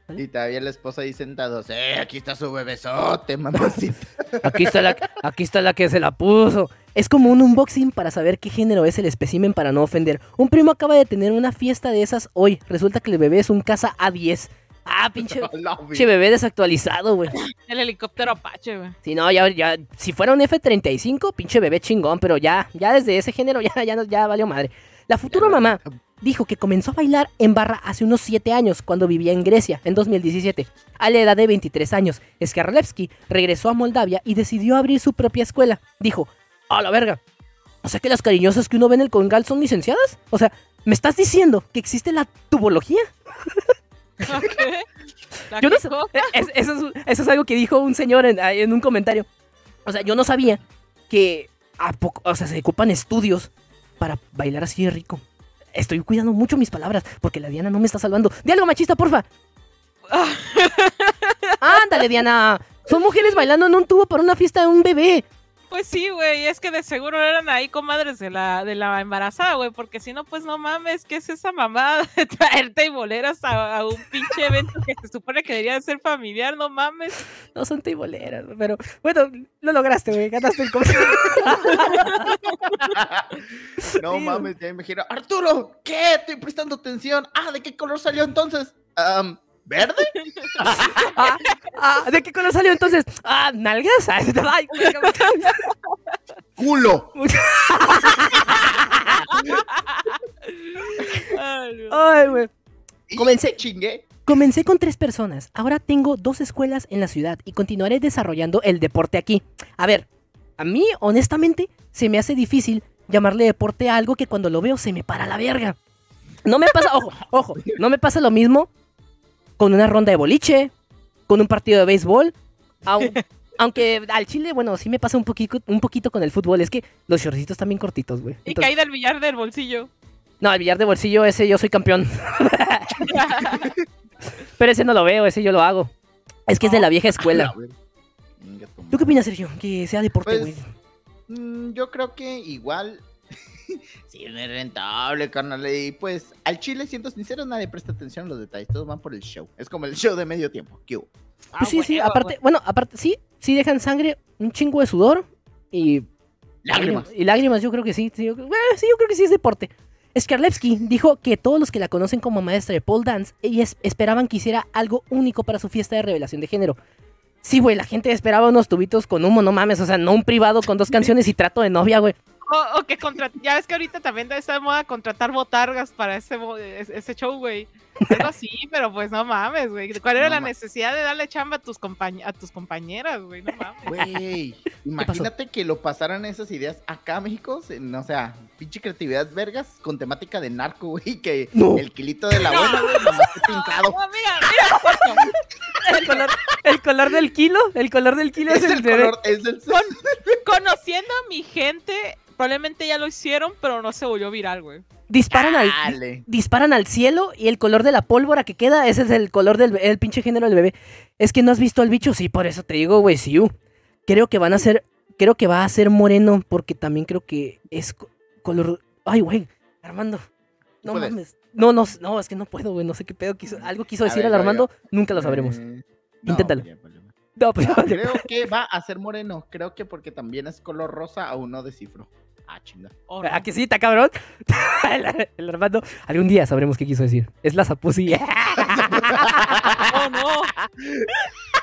Y todavía la esposa ahí sentados. ¡Eh, aquí está su bebesote, mamacita! Aquí está, la, aquí está la que se la puso. Es como un unboxing para saber qué género es el espécimen para no ofender. Un primo acaba de tener una fiesta de esas hoy. Resulta que el bebé es un casa A10. Ah, pinche, pinche bebé desactualizado, güey. El helicóptero Apache, güey. Si no, ya, ya, si fuera un F-35, pinche bebé chingón, pero ya, ya desde ese género ya, ya, ya valió madre. La futura mamá dijo que comenzó a bailar en barra hace unos 7 años, cuando vivía en Grecia, en 2017. A la edad de 23 años, Skarlevsky regresó a Moldavia y decidió abrir su propia escuela. Dijo, a la verga, o sea que las cariñosas que uno ve en el congal son licenciadas? O sea, ¿me estás diciendo que existe la tubología? Ok. La Yo no. Eh, es- eso, es, eso es algo que dijo un señor en, un comentario. O sea, yo no sabía que a poco, o sea, se ocupan estudios para bailar así de rico. Estoy cuidando mucho mis palabras porque la Diana no me está salvando. ¡Di algo machista, porfa! ¡Ándale, Diana! Son mujeres bailando en un tubo para una fiesta de un bebé. Pues sí, güey, es que de seguro eran ahí comadres de la, de la embarazada, güey, porque si no, pues no mames, ¿qué es esa mamada de traerte boleras a, a un pinche evento que se supone que debería de ser familiar? No mames. No son teiboleras, pero bueno, lo lograste, güey. Ganaste el coche. No mames, ya me imagino. Arturo, ¿qué? Estoy prestando atención. Ah, ¿de qué color salió entonces? Am, ¿Verde? Ah, ah, ¿De qué color salió entonces? Ah, nalgas. Ay, ¡Culo! Ay, güey. Comencé. te Chingué. Comencé con tres personas. Ahora tengo dos escuelas en la ciudad y continuaré desarrollando el deporte aquí. A ver, a mí, honestamente, se me hace difícil llamarle deporte a algo que cuando lo veo se me para la verga. No me pasa, ojo, ojo, no me pasa lo mismo con una ronda de boliche, con un partido de béisbol. au- aunque al chile, bueno, sí me pasa un poquito, un poquito con el fútbol. Es que los shortcitos están bien cortitos, güey. Y Entonces- caí del billar del bolsillo. no, el billar de bolsillo, ese yo soy campeón. Pero ese no lo veo, ese yo lo hago. Es que es de la vieja escuela. ¿Tú qué opinas, Sergio? Que sea deporte, Pues, güey. Mm, yo creo que igual. sí, no es rentable, carnal. Y pues, al chile, siento sincero, nadie presta atención a los detalles. Todos van por el show. Es como el show de medio tiempo. ¿Qué hubo? Ah, Pues sí, sí, aparte, bueno, aparte, sí, sí dejan sangre, un chingo de sudor y Lágrimas. Y lágrimas, yo creo que sí. Sí, yo, sí, yo creo que sí es deporte. Skarlevsky dijo que todos los que la conocen como maestra de pole dance, ellas esperaban que hiciera algo único para su fiesta de revelación de género. Sí, güey, la gente esperaba unos tubitos con humo, no mames, o sea, no un privado con dos canciones y trato de novia, güey. O, o que contra... Ya ves que ahorita también está de moda contratar botargas para ese, ese show, güey. Algo así, pero pues no mames, güey. ¿Cuál era No la necesidad de darle chamba a tus, compañ- a tus compañeras, güey? No mames. Güey, imagínate que lo pasaran esas ideas acá a México. no, o sea, pinche creatividad vergas con temática de narco, güey. Que No. el kilito de la buena, güey, nomás esté pintado. No, mira, mira, El color, el color del kilo, el color del kilo es, Es el, el color, es del conociendo a mi gente, probablemente ya lo hicieron, pero no se volvió viral, güey. Disparan al, disparan al cielo y el color de la pólvora que queda, ese es el color del el pinche género del bebé. Es que no has visto al bicho, sí, por eso te digo, güey, sí. uh. Creo que van a ser, creo que va a ser moreno porque también creo que es co- color... Ay, güey, Armando. No puedes. mames. No, no, no, es que no puedo, güey, no sé qué pedo quiso. Algo quiso decir ver, el a ver, Armando, nunca lo sabremos. Eh, no, Inténtalo. No, pues, creo que va a ser moreno. Creo que porque también es color rosa, aún no descifro. Ah, chinga. ¿O no? ¿A que sí, está cabrón? el, el Armando, algún día sabremos qué quiso decir. Es la zapusi. ¡Oh, no!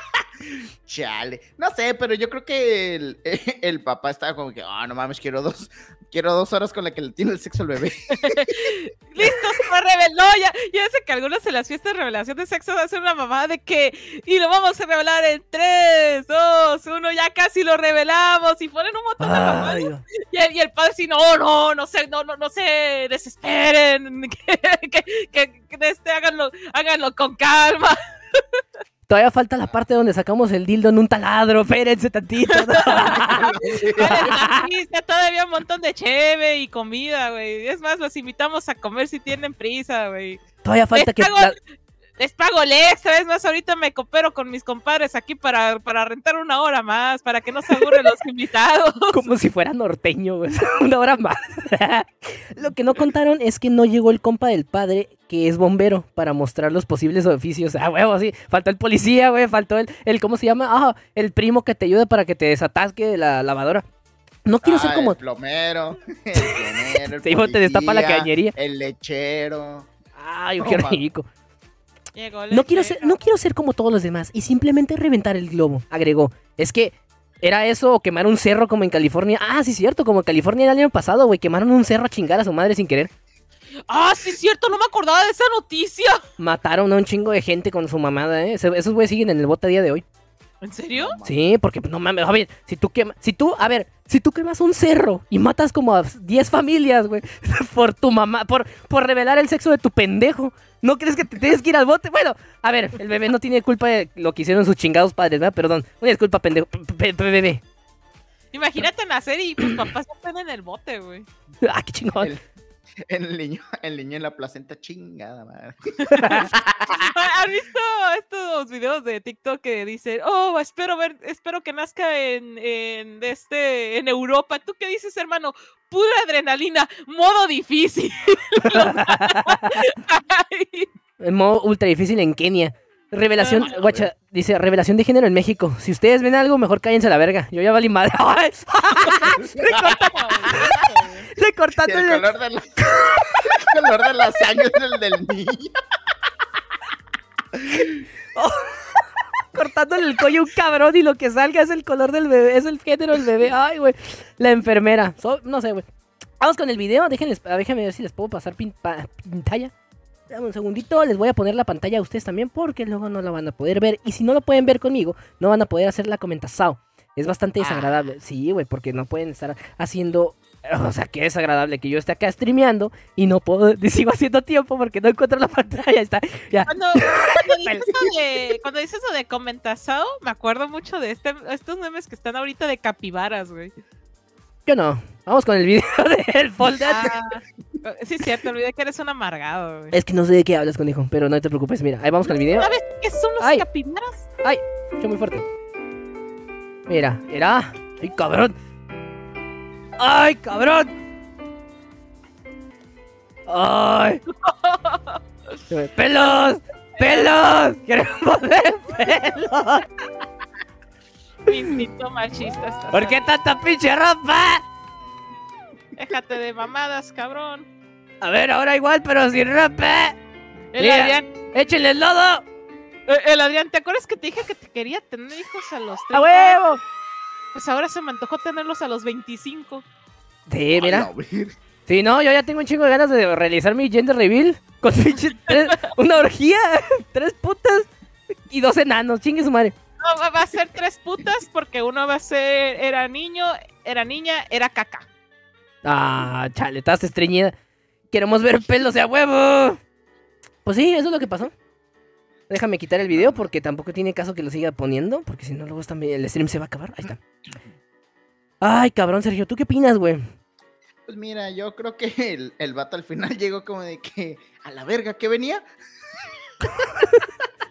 Chale. No sé, pero yo creo que el, el papá estaba como que, ah, no mames, quiero dos, quiero dos horas con la que le tiene el sexo al bebé. ¡Listo! Se fue reveló. Ya, ya sé que algunos en las fiestas de revelación de sexo hacen una mamada de que. Y lo vamos a revelar en 3, 2, 1. Ya casi lo revelamos. Y ponen un montón de no. Y el, y el padre sí, no, no, no se, no, no, no se desesperen. Que, que, que, que este, háganlo, háganlo con calma. Todavía falta la parte donde sacamos el dildo en un taladro. Espérense tantito. Está todavía un montón de cheve y comida, güey. Es más, los invitamos a comer si tienen prisa, güey. Todavía falta Les que. pago, la- les pago el extra. Es más, ahorita me coopero con mis compadres aquí para, para rentar una hora más, para que no se aburren los invitados. Como si fuera norteño, güey. Una hora más. Lo que no contaron es que no llegó el compa del padre, que es bombero para mostrar los posibles oficios. Ah, huevo, sí. Faltó el policía, güey. Faltó el, el, ¿cómo se llama? Ah, el primo que te ayuda para que te desatasque la lavadora. No quiero ser Ah, como... El plomero, el plomero, el Sí, te destapa la cañería. El lechero. Ay, qué rico. Llegó No quiero, ser, no quiero ser como todos los demás y simplemente reventar el globo, agregó. Es que era eso o quemar un cerro como en California. Ah, sí, cierto, como en California el año pasado, güey. Quemaron un cerro a chingar a su madre sin querer. Ah, sí, es cierto, no me acordaba de esa noticia. Mataron a un chingo de gente con su mamada, ¿eh? Ese- Esos güeyes siguen en el bote a día de hoy. ¿En serio? Sí, porque pues, no mames, a ver, si tú quemas, si tú, a ver, si tú quemas un cerro y matas como a 10 familias, güey, por tu mamá, por, por revelar el sexo de tu pendejo, ¿no crees que te tienes que ir al bote? Bueno, a ver, el bebé no tiene culpa de lo que hicieron sus chingados padres, ¿verdad? Perdón, una disculpa, pendejo, pe- pe- bebé. Imagínate nacer y tus papás están en el bote, güey. Ah, qué chingón. El, el niño, el niño en la placenta chingada, madre. ¿Has visto estos videos de TikTok que dicen, oh, espero ver, espero que nazca en, en este, en Europa? ¿Tú qué dices, hermano? Pura adrenalina, modo difícil. En modo ultra difícil en Kenia. Revelación, guacha, dice, revelación de género en México. Si ustedes ven algo, mejor cállense a la verga. Yo ya valí madre. Ay, Le Sí, cortando el el- color de la, el color de la sangre es el del niño. cortándole el cuello a un cabrón y lo que salga es el color del bebé, es el género del bebé. Ay, güey. La enfermera. So- no sé, güey. Vamos con el video. Déjenles, déjenme ver si les puedo pasar pin- pa- pantalla. Dame un segundito. Les voy a poner la pantalla a ustedes también porque luego no la van a poder ver. Y si no lo pueden ver conmigo, no van a poder hacer la comentación. Es bastante Ah. desagradable. Sí, güey, porque no pueden estar haciendo... O sea, que es agradable que yo esté acá streameando y no puedo... Sigo haciendo tiempo porque no encuentro la pantalla. Está. Ya. Cuando, cuando dices eso de, cuando dices eso de comentazao, me acuerdo mucho de este, estos memes que están ahorita de capibaras, güey. Yo no. Vamos con el video del folder. Ah, sí, es cierto, olvidé que eres un amargado, güey. Es que no sé de qué hablas, conejo, pero no te preocupes. Mira, ahí vamos con el video. ¿Sabes qué son los Ay. capibaras? Escucha muy fuerte. Mira, era. ¡Ay, cabrón! ¡Ay, cabrón! ¡Ay! ¡Pelos! ¡Pelos! ¡Queremos ver pelos! Mi instinto machista está. ¿Por qué tanta pinche ropa? Déjate de mamadas, cabrón. A ver, ahora igual, pero sin ropa. El Mira. Adrián, ¡Échenle el lodo! eh, el Adrián, ¿te acuerdas que te dije que te quería tener hijos a los 30? ¡A huevo! Pues ahora se me antojó tenerlos a los 25. Sí, mira. Sí, no, yo ya tengo un chingo de ganas de realizar mi gender reveal. Con pinche tres- una orgía, tres putas y dos enanos. Chingue su madre. No, va a ser tres putas porque uno va a ser, era niño, era niña, era caca. Ah, chale, estás estreñida. Queremos ver pelos de a huevo. Pues sí, eso es lo que pasó. Déjame quitar el video porque tampoco tiene caso que lo siga poniendo. Porque si no, luego está- el stream se va a acabar. Ahí está. Ay, cabrón, Sergio, ¿tú qué opinas, güey? Pues mira, yo creo que el, el vato al final llegó como de que a la verga que venía.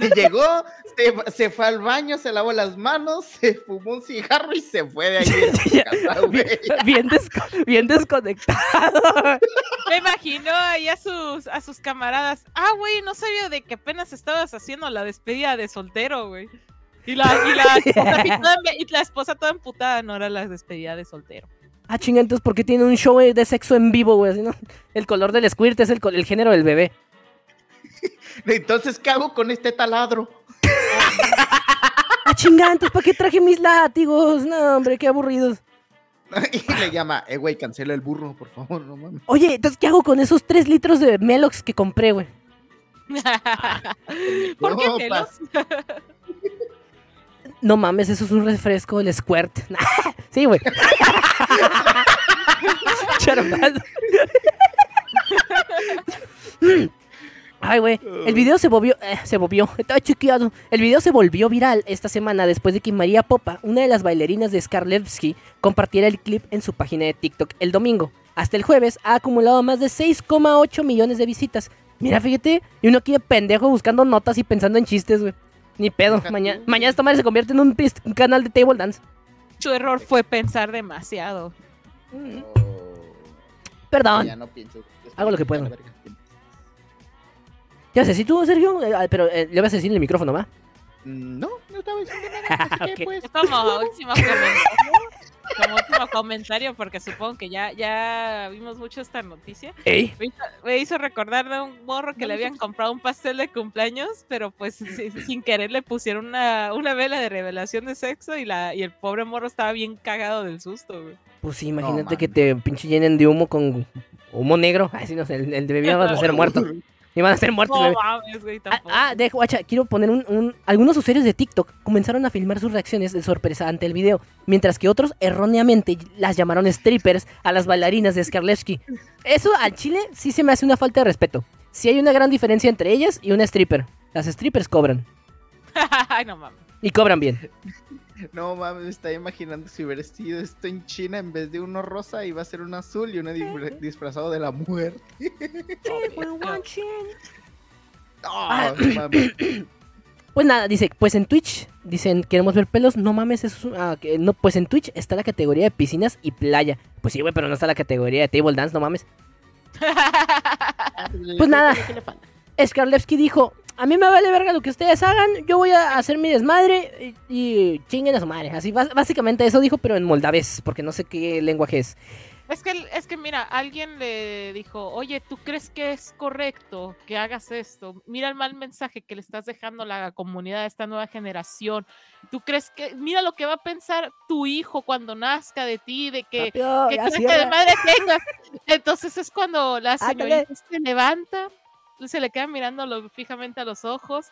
y llegó, se, se fue al baño, se lavó las manos, se fumó un cigarro y se fue de ahí. de su Ya, casa, güey. Bien, desco- bien desconectado. Me imagino ahí a sus, a sus camaradas. Ah, güey, no sabía de que apenas estabas haciendo la despedida de soltero, güey. Y la, y la, esposa, y toda embe- y la esposa toda emputada, no era la despedida de soltero. Ah, chinga, entonces, ¿por qué tiene un show de sexo en vivo, güey? Así, ¿no? El color del squirt es el, el género del bebé. Entonces, ¿qué hago con este taladro? Ah, chinga, entonces, ¿para qué traje mis látigos? No, hombre, qué aburridos. y le llama, eh, güey, cancela el burro, por favor, no mames. Oye, entonces, ¿qué hago con esos tres litros de Melox que compré, güey? ¿Por qué pelos? No mames, eso es un refresco, el Squirt. sí, güey. Ay, güey. El video se volvió. eh, se volvió. Estaba chequeado. El video se volvió viral esta semana después de que María Popa, una de las bailarinas de Skarlevsky, compartiera el clip en su página de TikTok el domingo. Hasta el jueves ha acumulado más de 6,8 millones de visitas. Mira, fíjate. Y uno aquí de pendejo buscando notas y pensando en chistes, güey. Ni pedo. Mañana, esta madre se convierte en un, un canal de table dance. Su error fue pensar demasiado. Mm, Perdón. ya no pienso. Hago lo que puedo. A la verga. ¿Qué haces? ¿Y tú, Sergio? Eh, ah, pero eh, le vas a decir en el micrófono, ¿va? Mm, No, no estaba diciendo nada. Así que Ok. pues. Es como último comentario. Como último comentario, porque supongo que ya, ya vimos mucho esta noticia. Ey. Me hizo, me hizo recordar de un morro que le habían comprado un pastel de cumpleaños, pero pues si- sin querer le pusieron una, una vela de revelación de sexo y, la, y el pobre morro estaba bien cagado del susto, güey. Pues sí, imagínate que te pinche llenen de humo con humo negro. Ay, sí, no sé, el, el de bebida van a ser muertos. Y van a ser muertos. No mames, güey, Ah, tampoco. ah, deja, guacha, quiero poner un, un- Algunos usuarios de TikTok comenzaron a filmar sus reacciones de sorpresa ante el video, mientras que otros erróneamente las llamaron strippers a las bailarinas de Skarlevsky. Eso al chile sí se me hace una falta de respeto. Sí hay una gran diferencia entre ellas y una stripper. Las strippers cobran. Ay, no mames. Y cobran bien. No mames, me estaba imaginando si hubiera sido esto en China en vez de uno rosa iba a ser un azul y uno disfra- disfrazado de la muerte. Ah. No, mames. Pues nada, dice, pues en Twitch, dicen, queremos ver pelos, no mames, es un- ah, que- no, pues en Twitch está la categoría de piscinas y playa. Pues sí, güey, pero no está la categoría de table dance, no mames. Pues nada. Skarlevsky dijo, a mí me vale verga lo que ustedes hagan, yo voy a hacer mi desmadre y, y chinguen a su madre. Así, básicamente eso dijo, pero en moldavés, porque no sé qué lenguaje es. Es que, es que mira, alguien le dijo, oye, ¿tú crees que es correcto que hagas esto? Mira el mal mensaje que le estás dejando a la comunidad de esta nueva generación. ¿Tú crees que, mira lo que va a pensar tu hijo cuando nazca de ti, de que, ya clase cierra. de madre tengas? Entonces es cuando la Ándale. señorita se levanta, se le queda mirándolo fijamente a los ojos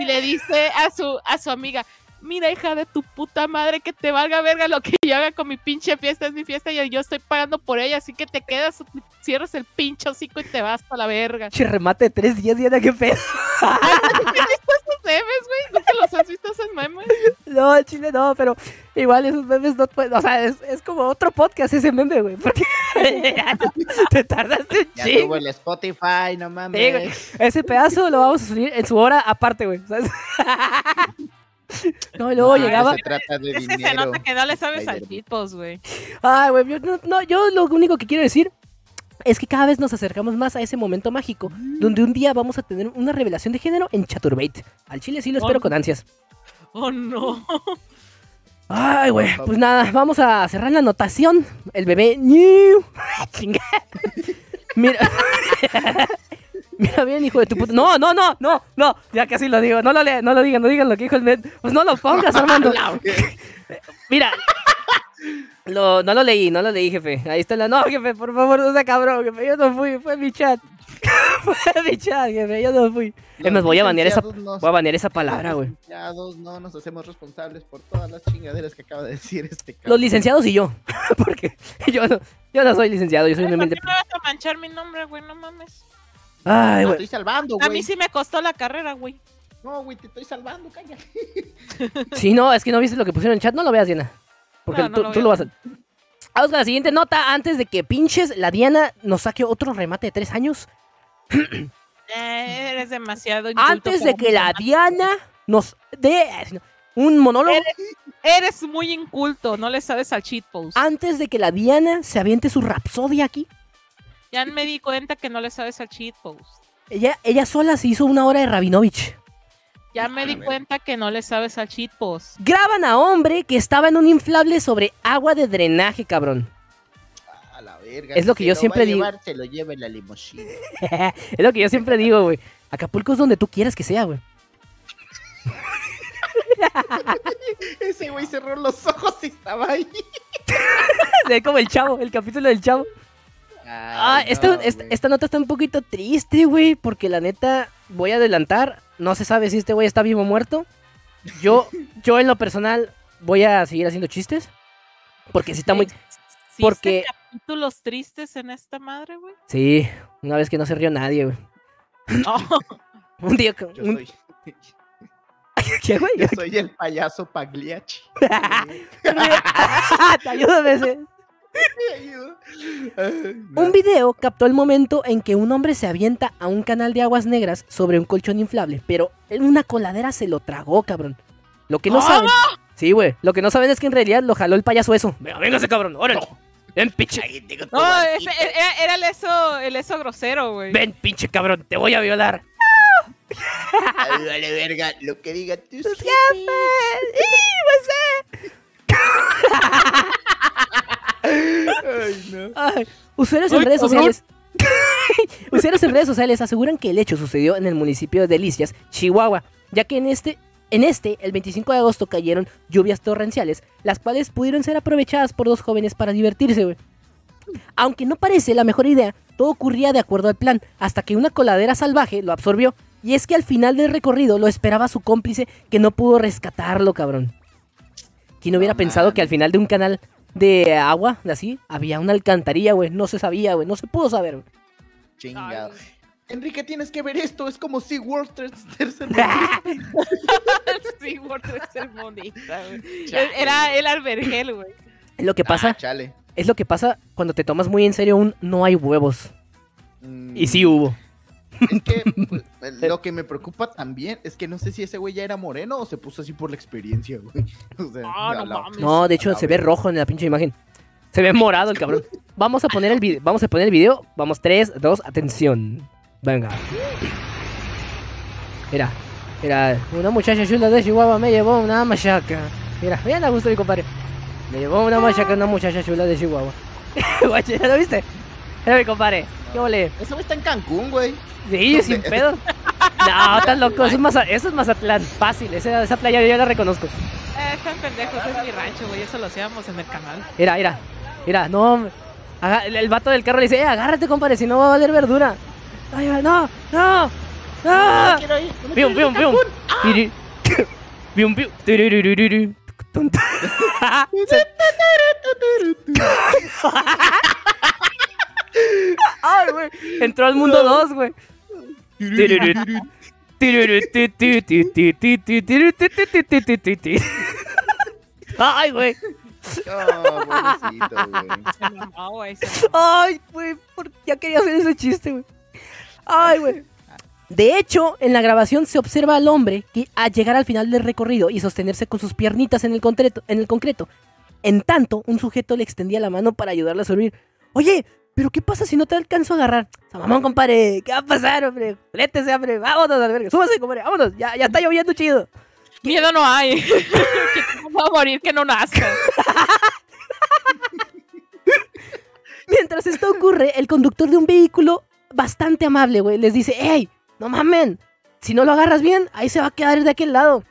y le dice a su, a su amiga, mira hija de tu puta madre que te valga verga lo que yo haga con mi pinche fiesta, es mi fiesta y yo estoy pagando por ella, así que te quedas, cierras el pinche hocico y te vas para la verga. Che, remate tres días, Diana, qué pedo. Memes, güey, ¿nunca los has visto esos memes? No, chile no, pero igual esos memes no pueden, o sea, es, es como otro podcast ese meme, güey, porque te tardaste un Ya chingo. tuvo el Spotify, no Sí, mames. Ese pedazo lo vamos a subir en su hora aparte, güey. ¿sabes? No, y luego llegaba. Se trata de Es que se nota que no le sabes al tipos, güey. Ay, güey, yo, no, no, yo lo único que quiero decir es que cada vez nos acercamos más a ese momento mágico, donde un día vamos a tener una revelación de género en Chaturbate. Al chile sí lo espero Oh. con ansias. Oh, no. Ay, güey, pues nada, vamos a cerrar la anotación. El bebé. Mira. Mira bien, hijo de tu puta. No, no, no, no, no. Ya casi lo digo. No lo, le- no lo digan, no digan lo que dijo el Ben. Pues no lo pongas, Armando. Mira. Lo- no lo leí, no lo leí, jefe. Ahí está la. No, jefe, por favor, no sea cabrón, jefe. Yo no fui, fue mi chat. fue mi chat, jefe. Yo no fui. Es más, voy a banear esa, nos- voy a banear esa palabra, güey. Los licenciados no nos hacemos responsables por todas las chingaderas que acaba de decir este cabrón. Los licenciados y yo. Porque yo no, yo no soy licenciado, yo soy un ¿Por qué me vas a manchar mi nombre, güey? No mames. Ay, Te güey. estoy salvando, A mí güey. sí me costó la carrera, güey. No, güey, te estoy salvando, cállate. Sí, no, es que no viste lo que pusieron en el chat, no lo veas, Diana. Porque No, no tú, lo tú vas a. Vamos con la siguiente nota antes de que pinches la Diana nos saque otro remate de tres años. Eh, eres demasiado inculto Antes de que la. Diana nos dé un monólogo. Eres muy inculto, no le sabes al cheat post. Antes de que la Diana se aviente su rapsodia aquí. Ya me di cuenta que no le sabes al cheat post. Ella, ella sola se hizo una hora de Rabinovich. Ya me di cuenta que no le sabes al cheat post. Graban a hombre que estaba en un inflable sobre agua de drenaje, cabrón. A la verga. Es lo que yo se siempre digo. llevar, Se lo lleva en la limusina. es lo que yo siempre digo, güey. Acapulco es donde tú quieras que sea, güey. Ese güey cerró los ojos y estaba ahí. Es como el chavo, el capítulo del chavo. Ah, Ay, esta, no, esta, güey. esta nota está un poquito triste, güey, porque la neta, voy a adelantar, no se sabe si este güey está vivo o muerto. Yo, yo en lo personal voy a seguir haciendo chistes, porque sí está muy... ¿Existen porque- capítulos tristes en esta madre, güey? Sí, una vez que no se rió nadie, güey. No. Un día... con- Yo un- soy, ¿Qué, güey? yo soy el payaso Pagliacci. Ayúdame, ese. Un video captó el momento en que un hombre se avienta a un canal de aguas negras sobre un colchón inflable, pero en una coladera se lo tragó, cabrón. Lo que no ¿Cómo? saben. Sí, güey. Lo que no saben es que en realidad lo jaló el payaso eso. Venga, véngase, cabrón. Órale. Ven, pinche. No, ese- era, era el eso, el eso grosero, güey. Ven, pinche cabrón. Te voy a violar. Ay, vale, verga, lo que diga tus Tus jefes. Ay, no. Ay, usuarios en Ay, redes sociales. usuarios en redes sociales aseguran que el hecho sucedió en el municipio de Delicias, Chihuahua, ya que en este, en este, el 25 de agosto cayeron lluvias torrenciales, las cuales pudieron ser aprovechadas por dos jóvenes para divertirse, güey. Aunque no parece la mejor idea, todo ocurría de acuerdo al plan, hasta que una coladera salvaje lo absorbió. Y es que al final del recorrido lo esperaba su cómplice que no pudo rescatarlo, cabrón. ¿Quién hubiera pensado que al final de un canal de agua, de así, había una alcantarilla, güey? No se sabía, güey, no se pudo saber. güey. Chingado. Ay, Enrique, tienes que ver esto. Es como SeaWorld ter- tercer ser bonita, güey. Chale. Era el albergel, güey. Es lo que pasa, Ah, chale. es lo que pasa cuando te tomas muy en serio un no hay huevos. Mm, Y sí hubo. Es que pues, lo que me preocupa también es que no sé si ese güey ya era moreno o se puso así por la experiencia, güey. O sea, Ah, no la- mames. No, de hecho se ve rojo en la pinche imagen. Se ve morado el cabrón. Vamos a poner el video, vamos a poner el video. Vamos, 3, 2, atención. Venga. Mira, mira, una muchacha chula de Chihuahua me llevó una machaca. Mira, bien a gusto mi compadre. Me llevó una machaca una muchacha chula de Chihuahua. ¿ya lo viste? Mira mi compadre. ¿Qué ole? Ese güey está en Cancún, güey. Sí, sin pedo. No, estás loco. Eso es, Maza- eso es Mazatlán. Fácil. Esa, esa playa yo ya la reconozco. Eh, están pendejos, es mi rancho, güey. Eso lo hacíamos en el canal. Mira, mira, mira, no. aga- el, el vato del carro le dice, eh, agárrate, compadre, si no va a valer verdura. Ay, no, no, no. Pium, quiero ir pium, pium. Pium, pium. Ay, güey. Entró al mundo 2, güey. Ay, güey. Ay, güey, ya quería hacer ese chiste, güey. Ay, güey. De hecho, en la grabación se observa al hombre que a llegar al final del recorrido y sostenerse con sus piernitas en el concreto, en el concreto. En tanto, un sujeto le extendía la mano para ayudarle a subir. Oye, ¿pero qué pasa si no te alcanzo a agarrar? Samamón, compadre, ¿qué va a pasar, hombre? Létese, hombre, vámonos a la verga. Súbase, compadre, vámonos, ya, ya está lloviendo chido. Miedo no hay. que va a morir que no nazca. Mientras esto ocurre, el conductor de un vehículo bastante amable, güey, les dice, hey, no mamen, si no lo agarras bien, ahí se va a quedar de aquel lado.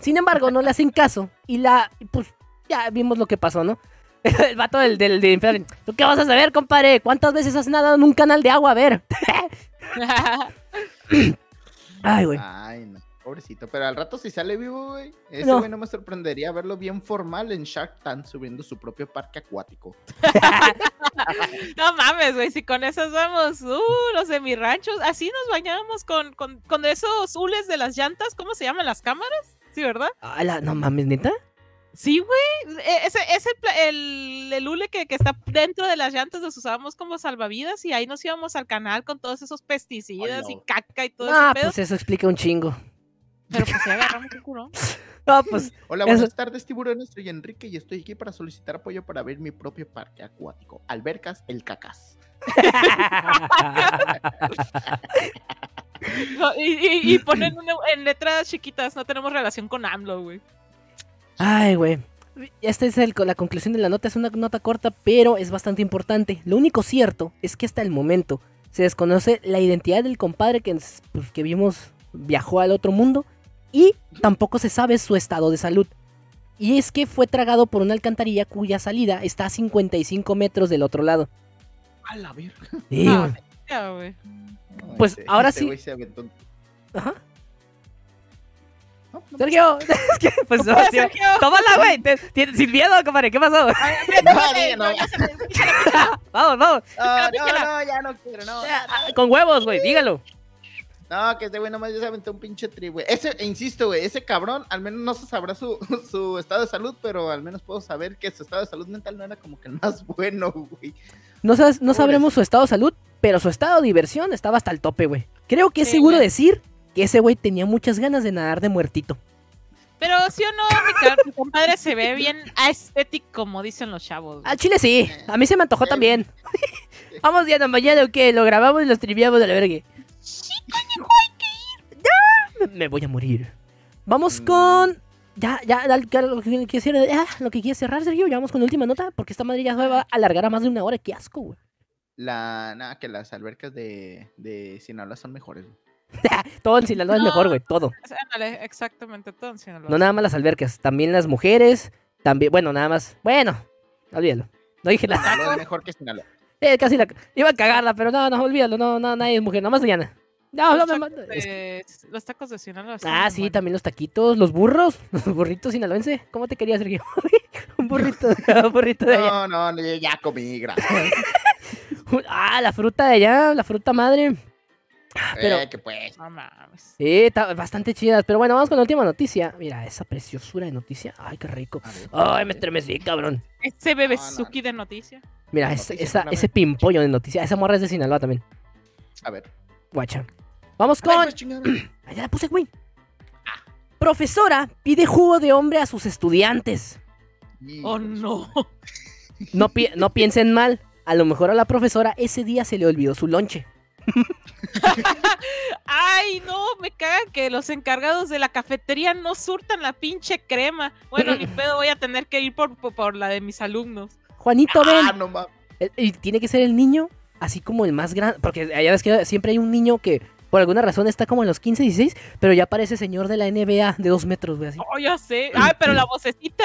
Sin embargo, no le hacen caso y la, pues, ya vimos lo que pasó, ¿no? El vato del, del, del infierno, ¿tú qué vas a saber, compadre? ¿Cuántas veces has nadado en un canal de agua? A ver. Ay, güey. Ay, no. Pobrecito. Pero al rato si sale vivo, güey. Ese No. güey no me sorprendería verlo bien formal en Shark Tank subiendo su propio parque acuático. no mames, güey. Si con esos vamos, uh, los de mi rancho. Así nos bañábamos con, con, con esos hules de las llantas. ¿Cómo se llaman las cámaras? Sí, ¿verdad? Ah, la- no mames, neta. Sí, güey. E- Ese es el, el, hule que, que está dentro de las llantas, los usábamos como salvavidas y ahí nos íbamos al canal con todos esos pesticidas y caca y todo Ah, ese pedo. pues eso explica un chingo. Pero pues se agarramos el culo. No, pues, Hola, Eso- buenas tardes, tiburones. Soy Enrique y estoy aquí para solicitar apoyo para ver mi propio parque acuático. Albercas, el cacas. No, y, y- y ponen una- en letras chiquitas, no tenemos relación con AMLO, güey. Ay, güey. Esta es el- la conclusión de la nota. Es una nota corta, pero es bastante importante. Lo único cierto es que hasta el momento se desconoce la identidad del compadre que, pues, que vimos viajó al otro mundo y tampoco se sabe su estado de salud. Y es que fue tragado por una alcantarilla cuya salida está a 55 metros del otro lado. A la verga. Sí, Ah, Pues, ese- ahora ese sí. se aventó Ajá. No, no, Sergio, es que, pues, ¿Cómo fue, tío, Sergio? tómala, güey. Sin miedo, compadre. ¿Qué pasó? Ay, No, espérate, no, no, no. ya se me- vamos, vamos. No, no, ya no quiero, no. Ah, Con huevos, güey. Dígalo. No, que este güey nomás ya se aventó un pinche tri, güey. Ese, insisto, güey, ese cabrón, al menos no se sabrá su, su estado de salud, pero al menos puedo saber que su estado de salud mental no era como que el más bueno, güey. No, sabes, no sabremos su estado de salud, pero su estado de diversión estaba hasta el tope, güey. Creo que es Sí, seguro güey. decir que ese güey tenía muchas ganas de nadar de muertito. Pero sí o no, mi, compadre se ve bien aesthetic, como dicen los chavos. Al chile sí, a mí se me antojó también. Vamos ya, no, mañana o qué, lo grabamos y lo triviamos de la verga. Sí, coño, hay que ir. me voy a morir. Vamos Mm. con. Ya, ya, ya, ya, lo que quieres cerrar, ah, lo que quieres cerrar, Sergio. Ya vamos con la última nota, porque esta madre ya se va a alargar a más de una hora. Qué asco, güey. La, nada, que las albercas de, de Sinaloa son mejores. güey. Todo en Sinaloa es mejor, No. güey, todo. Ándale, exactamente todo en Sinaloa. No nada más las albercas, también las mujeres, también, bueno, nada más. Bueno, olvídalo. No dije nada. Sinaloa es mejor que Sinaloa. Eh, casi la. Iba a cagarla, pero no, no, olvídalo. No, no, nadie es mujer, nomás Diana. No, no Los me tacos de- Los tacos de Sinaloa. Ah, sí, buenos. también los taquitos, los burros, los burritos sinaloense. ¿Cómo te quería, Sergio? un burrito, un burrito de allá. No, no, no, ya comí, gracias. Ah, la fruta de allá, la fruta madre. Pero- Eh, que pues. No mames. Sí, está bastante chidas. Pero bueno, vamos con la última noticia. Mira, esa preciosura de noticia. Ay, qué rico. Ver. Ay, me estremecí, cabrón. Ese bebé No, no, Suki de noticia. Mira, Noticia, ese, esa- una ese pimpollo de noticia. Esa morra es de Sinaloa también. A ver. Guacha. Vamos con. pues, chingada. Ah, ya la puse, güey. Profesora pide jugo de hombre a sus estudiantes. Oh no. No, pi- no piensen mal. A lo mejor a la profesora ese día se le olvidó su lonche. Ay, no, me caga que los encargados de la cafetería no surtan la pinche crema. Bueno, ni pedo, voy a tener que ir por, por, por la de mis alumnos. Juanito, ven. Ah, no mames. El- Y tiene que ser el niño, así como el más grande. Porque allá ves que siempre hay un niño que por alguna razón está como en los 15, 16, pero ya parece señor de la NBA de dos metros, güey, así. Oh, ya sé. Ay, pero la vocecita.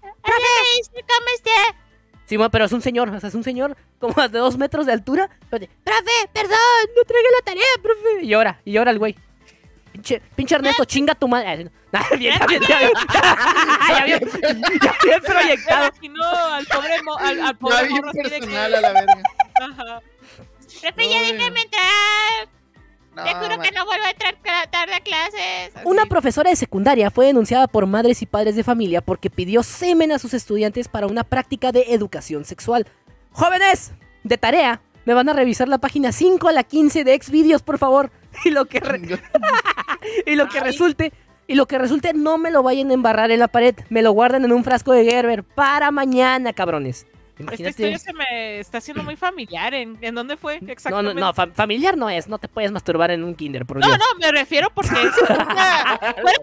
¿Cómo está? Sí, ma, pero es un señor, o sea, es un señor como de dos metros de altura. pero de, Profe, perdón. no tragué la tarea, profe. Y llora, y llora el güey. Pinche, pinche Ernesto, chinga tu madre. No. Ah, bien, ya bien, ya bien. ya bien, ya bien proyectado. imagino al pobre, mo- al, al pobre bien morro así de que- a la verga. Ajá. Profe, ya déjame entrar. No, Te juro que no vuelvo a entrar tarde a clases. Así. Una profesora de secundaria fue denunciada por madres y padres de familia porque pidió semen a sus estudiantes para una práctica de educación sexual. Jóvenes, de tarea, me van a revisar la página 5 a la 15 de Xvideos, por favor. Y lo que, re- y lo que Ay. resulte, y lo que resulte, no me lo vayan a embarrar en la pared. Me lo guardan en un frasco de Gerber para mañana, cabrones. Esta Imagínate. historia se me está haciendo muy familiar. ¿En, en dónde fue? No, Exactamente. no, no, fa- familiar no es. No te puedes masturbar en un kinder, por No, Dios. no, me refiero porque es una, bueno,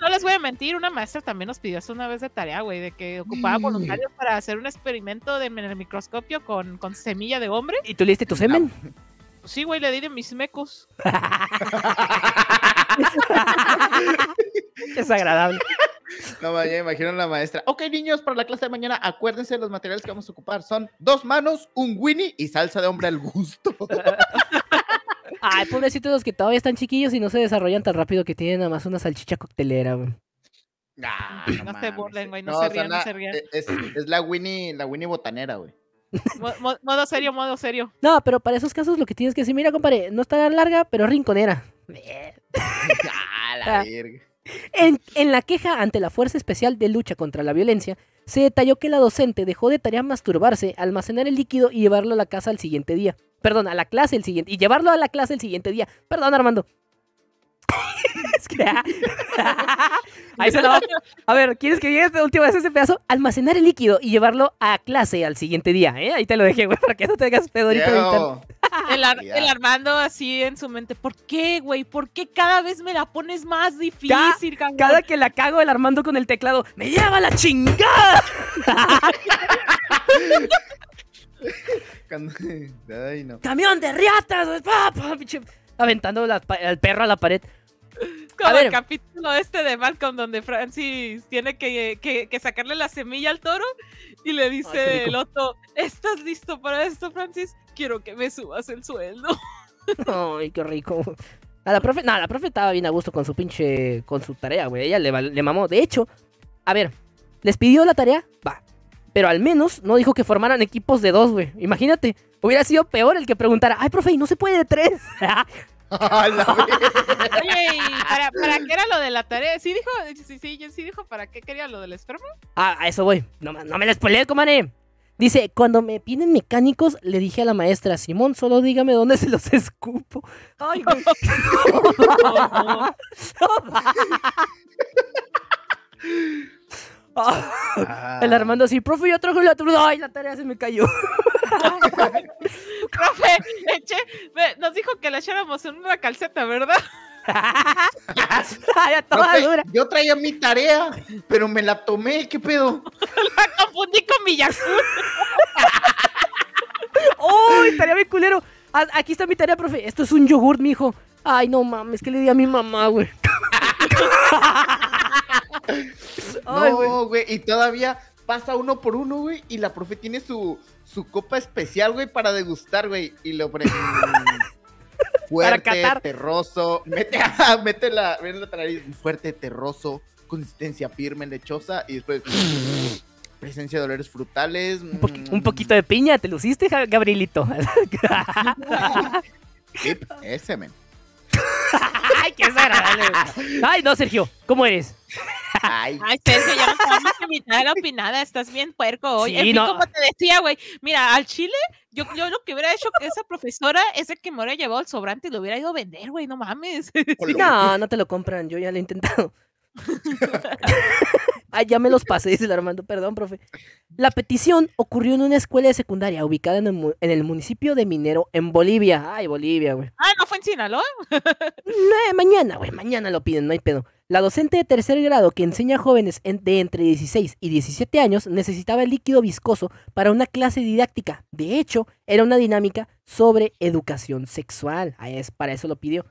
no les voy a mentir, una maestra también nos pidió eso una vez de tarea, güey, de que ocupaba voluntarios para hacer un experimento de, en el microscopio con, con semilla de hombre. ¿Y tú le diste tu semen? Sí, güey, le di de mis mecos. es agradable. No, ya imagino a la maestra. Ok, niños, para la clase de mañana, acuérdense de los materiales que vamos a ocupar. Son dos manos, un winnie y salsa de hombre al gusto. Ay, pobrecitos los que todavía están chiquillos y no se desarrollan tan rápido que tienen nada más una salchicha coctelera, güey. No se mames. burlen, güey, no se o sea, rían, no se rían. Es, es la Winnie, la Winnie botanera, güey. Mo- mo- modo serio, modo serio. No, pero para esos casos lo que tienes que decir, mira, compadre, no está larga, pero rinconera. ah, la verga. En, la queja ante la Fuerza Especial de Lucha contra la Violencia, se detalló que la docente dejó de tarea masturbarse, almacenar el líquido y llevarlo a la casa al siguiente día. Perdón, a la clase el siguiente. Y llevarlo a la clase el siguiente día. Perdón, Armando. es que. ah, Ahí se la va. A ver, ¿quieres que llegue esta última vez ese pedazo? Almacenar el líquido y llevarlo a clase al siguiente día, ¿eh? Ahí te lo dejé, güey, para que no tengas pedorito de internet. El, Ar- Ya. el Armando así en su mente, ¿por qué, güey? ¿Por qué cada vez me la pones más difícil, cabrón? Cada que la cago el Armando con el teclado, ¡me lleva la chingada! cuando- Ay, no. ¡Camión de riatas! Aventando la al perro a la pared. Como A ver. el capítulo este de Malcolm donde Francis tiene que, que- que sacarle la semilla al toro y le qué dice el otro, ¿estás listo para esto, Francis? Quiero que me subas el sueldo. Ay, qué rico. A la profe, no, la profe estaba bien a gusto con su pinche, con su tarea, güey. Ella le, le mamó. De hecho, a ver, les pidió la tarea, va. Pero al menos no dijo que formaran equipos de dos, güey. Imagínate, hubiera sido peor el que preguntara, ay, profe, ¿y no se puede de tres? Oye, ¿y para, para qué era lo de la tarea? Sí dijo, sí, sí, sí dijo para qué quería lo del esperma. ah, a eso voy. No, no me la spoilees, comadre. Dice, cuando me piden mecánicos, le dije a la maestra, Simón, solo dígame dónde se los escupo. Ay, güey. Ah, El Armando así, profe, yo trajo la truda. Ay, la tarea se me cayó. Profe, eche, ve, nos dijo que la echáramos en una calceta, ¿verdad? Ay, a toda Profe, dura. yo traía mi tarea, pero me la tomé, ¿qué pedo? La confundí con. ¡Uy, estaría bien culero! Ah, Aquí está mi tarea, profe. Esto es un yogurt, mijo. Ay, no mames, que le di a mi mamá, güey. No, güey, y todavía pasa uno por uno, güey, y la profe tiene su, su copa especial, güey, para degustar, güey, y lo pre... fuerte, terroso, mete, mete la, ven la nariz, fuerte, terroso, consistencia firme, lechosa, y después presencia de olores frutales. Un, poqui- un poquito de piña, ¿te luciste, Gabrielito? Tip, ese, men. Ay, qué desagradable. Ay, no, Sergio, ¿cómo eres? Ay, Ay, Sergio, ya no te vamos a invitar a la opinada, estás bien puerco hoy. Sí, en fin, no. como te decía, güey, mira, al chile, yo, yo lo que hubiera hecho que esa profesora es el que me hubiera llevado el sobrante y lo hubiera ido a vender, güey, no mames. No, no te lo compran, yo ya lo he intentado. Ay, ya me los pasé, dice el Armando, perdón, profe. La petición ocurrió en una escuela de secundaria ubicada en el, mu- en el municipio de Minero, en Bolivia. Ay, Bolivia, güey. Ah, ¿no fue en Sinaloa? No, mañana, güey, mañana lo piden, no hay pedo. La docente de tercer grado que enseña a jóvenes en- de entre 16 y 17 años necesitaba el líquido viscoso para una clase didáctica. De hecho, era una dinámica sobre educación sexual. Ah, es, para eso lo pidió.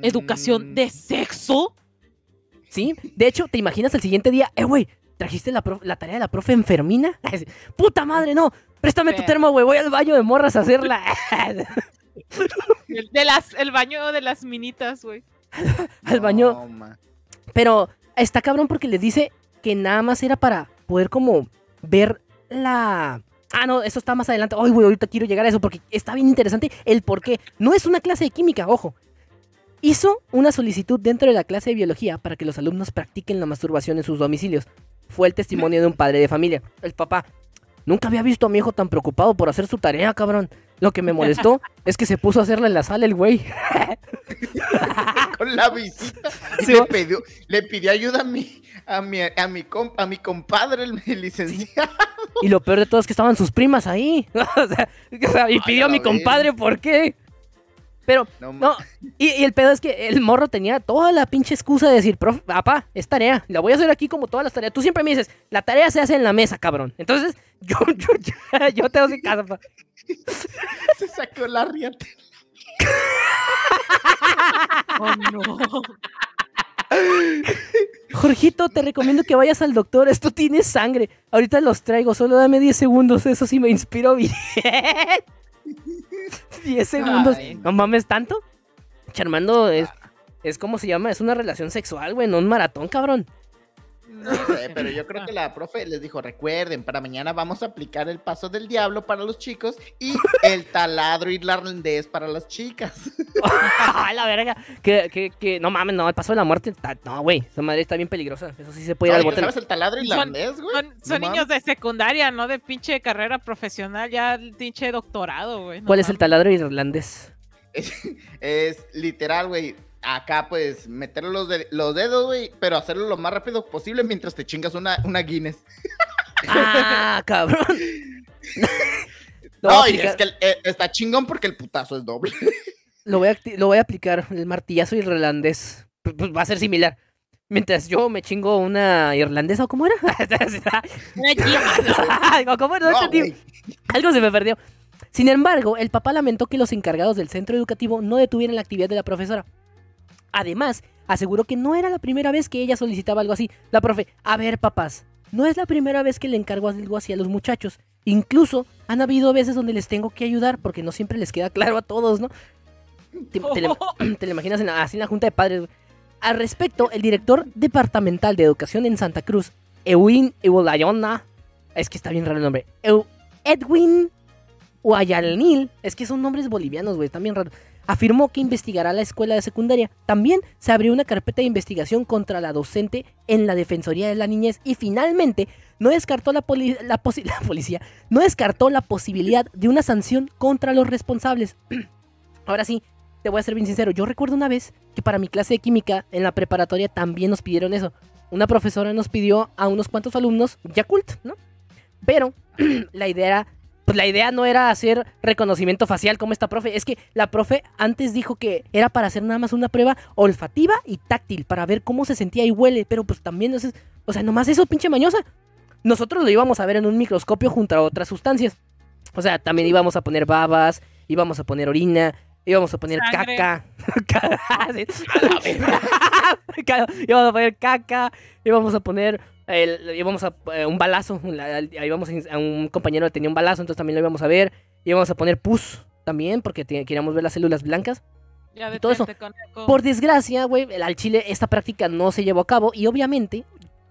¿Educación mm, de sexo? ¿Sí? De hecho, ¿te imaginas el siguiente día? Eh, güey, ¿trajiste la, tarea de la profe enfermina? ¡Puta madre, no! Préstame tu termo, güey, voy al baño de morras a hacerla. El, de las, el baño de las minitas, güey. al baño. no. Pero está cabrón porque les dice que nada más era para poder como ver la... Ah, no, eso está más adelante. Ay, güey, ahorita quiero llegar a eso porque está bien interesante el por qué. No es una clase de química, ojo. Hizo una solicitud dentro de la clase de biología para que los alumnos practiquen la masturbación en sus domicilios. Fue el testimonio de un padre de familia. El papá. Nunca había visto a mi hijo tan preocupado por hacer su tarea, cabrón. Lo que me molestó es que se puso a hacerla en la sala el güey. Con la visita. Sí, le, pidió, le pidió ayuda a mi, a mi, a mi, comp- a mi compadre, el, licenciado. Y lo peor de todo es que estaban sus primas ahí. o sea, y pidió a a mi compadre, ¿por qué? Pero, No, y, y el pedo es que el morro tenía toda la pinche excusa de decir, profe, papá, es tarea, la voy a hacer aquí como todas las tareas. Tú siempre me dices, la tarea se hace en la mesa, cabrón. Entonces, yo, yo, yo, yo te doy casa, pa. se sacó la riata. Oh, no. Jorgito, te recomiendo que vayas al doctor, esto tiene sangre. Ahorita los traigo, solo dame 10 segundos, eso sí me inspiró bien. 10 segundos. Ay, no mames, ¿tanto? Charmando es, es como se llama, es una relación sexual, güey, no un maratón, cabrón. No sé, pero yo creo que la profe les dijo, recuerden, para mañana vamos a aplicar el paso del diablo para los chicos y el taladro irlandés para las chicas. ¡A la verga! Que, que, que, no mames, no, el paso de la muerte, no, güey, esa madre está bien peligrosa. Eso sí se puede ir al Oye, bote. ¿Sabes el taladro irlandés, güey? Son, No son niños mames. de secundaria, no de pinche carrera profesional, ya el pinche doctorado, güey. no ¿Cuál es el taladro irlandés? Es, es literal, güey. Acá, pues, meter los, de- los dedos, güey, pero hacerlo lo más rápido posible mientras te chingas una, una Guinness. ¡Ah, cabrón! No, y es que el- eh, está chingón porque el putazo es doble. lo, voy a, acti- lo voy a aplicar, el martillazo irlandés. Pues, va a ser similar. Mientras yo me chingo una irlandesa, ¿o cómo era? Una Gina. ¿O ¿Cómo era? No. Algo se me perdió. Sin embargo, el papá lamentó que los encargados del centro educativo no detuvieran la actividad de la profesora. Además, aseguró que no era la primera vez que ella solicitaba algo así. La profe, a ver papás, no es la primera vez que le encargo algo así a los muchachos. Incluso han habido veces donde les tengo que ayudar porque no siempre les queda claro a todos, ¿no? Te, te le- te imaginas en la- así en la junta de padres. Al respecto, el director departamental de educación en Santa Cruz, Edwin Eulayona, es que está bien raro el nombre, Edwin Guayalnil, es que son nombres bolivianos, güey, están bien raros. Afirmó que investigará la escuela de secundaria. También se abrió una carpeta de investigación contra la docente en la Defensoría de la Niñez y finalmente no descartó la, poli- la la policía, no descartó la posibilidad de una sanción contra los responsables. Ahora sí, te voy a ser bien sincero, yo recuerdo una vez que para mi clase de química en la preparatoria también nos pidieron eso. Una profesora nos pidió a unos cuantos alumnos Yakult, ¿no? Pero la idea pues la idea no era hacer reconocimiento facial como esta profe. Es que la profe antes dijo que era para hacer nada más una prueba olfativa y táctil, para ver cómo se sentía y huele. Pero pues también, o sea, o sea, nomás eso, pinche mañosa. Nosotros lo íbamos a ver en un microscopio junto a otras sustancias. O sea, también íbamos a poner babas, íbamos a poner orina, íbamos a poner Sangre. caca. Íbamos a poner caca, íbamos a poner el- íbamos a eh, un balazo, la- íbamos a, a un compañero que tenía un balazo, entonces también lo íbamos a ver, íbamos a poner pus también porque te- queríamos ver las células blancas. Ya y todo eso. Por desgracia, güey, el- al Chile esta práctica no se llevó a cabo y obviamente,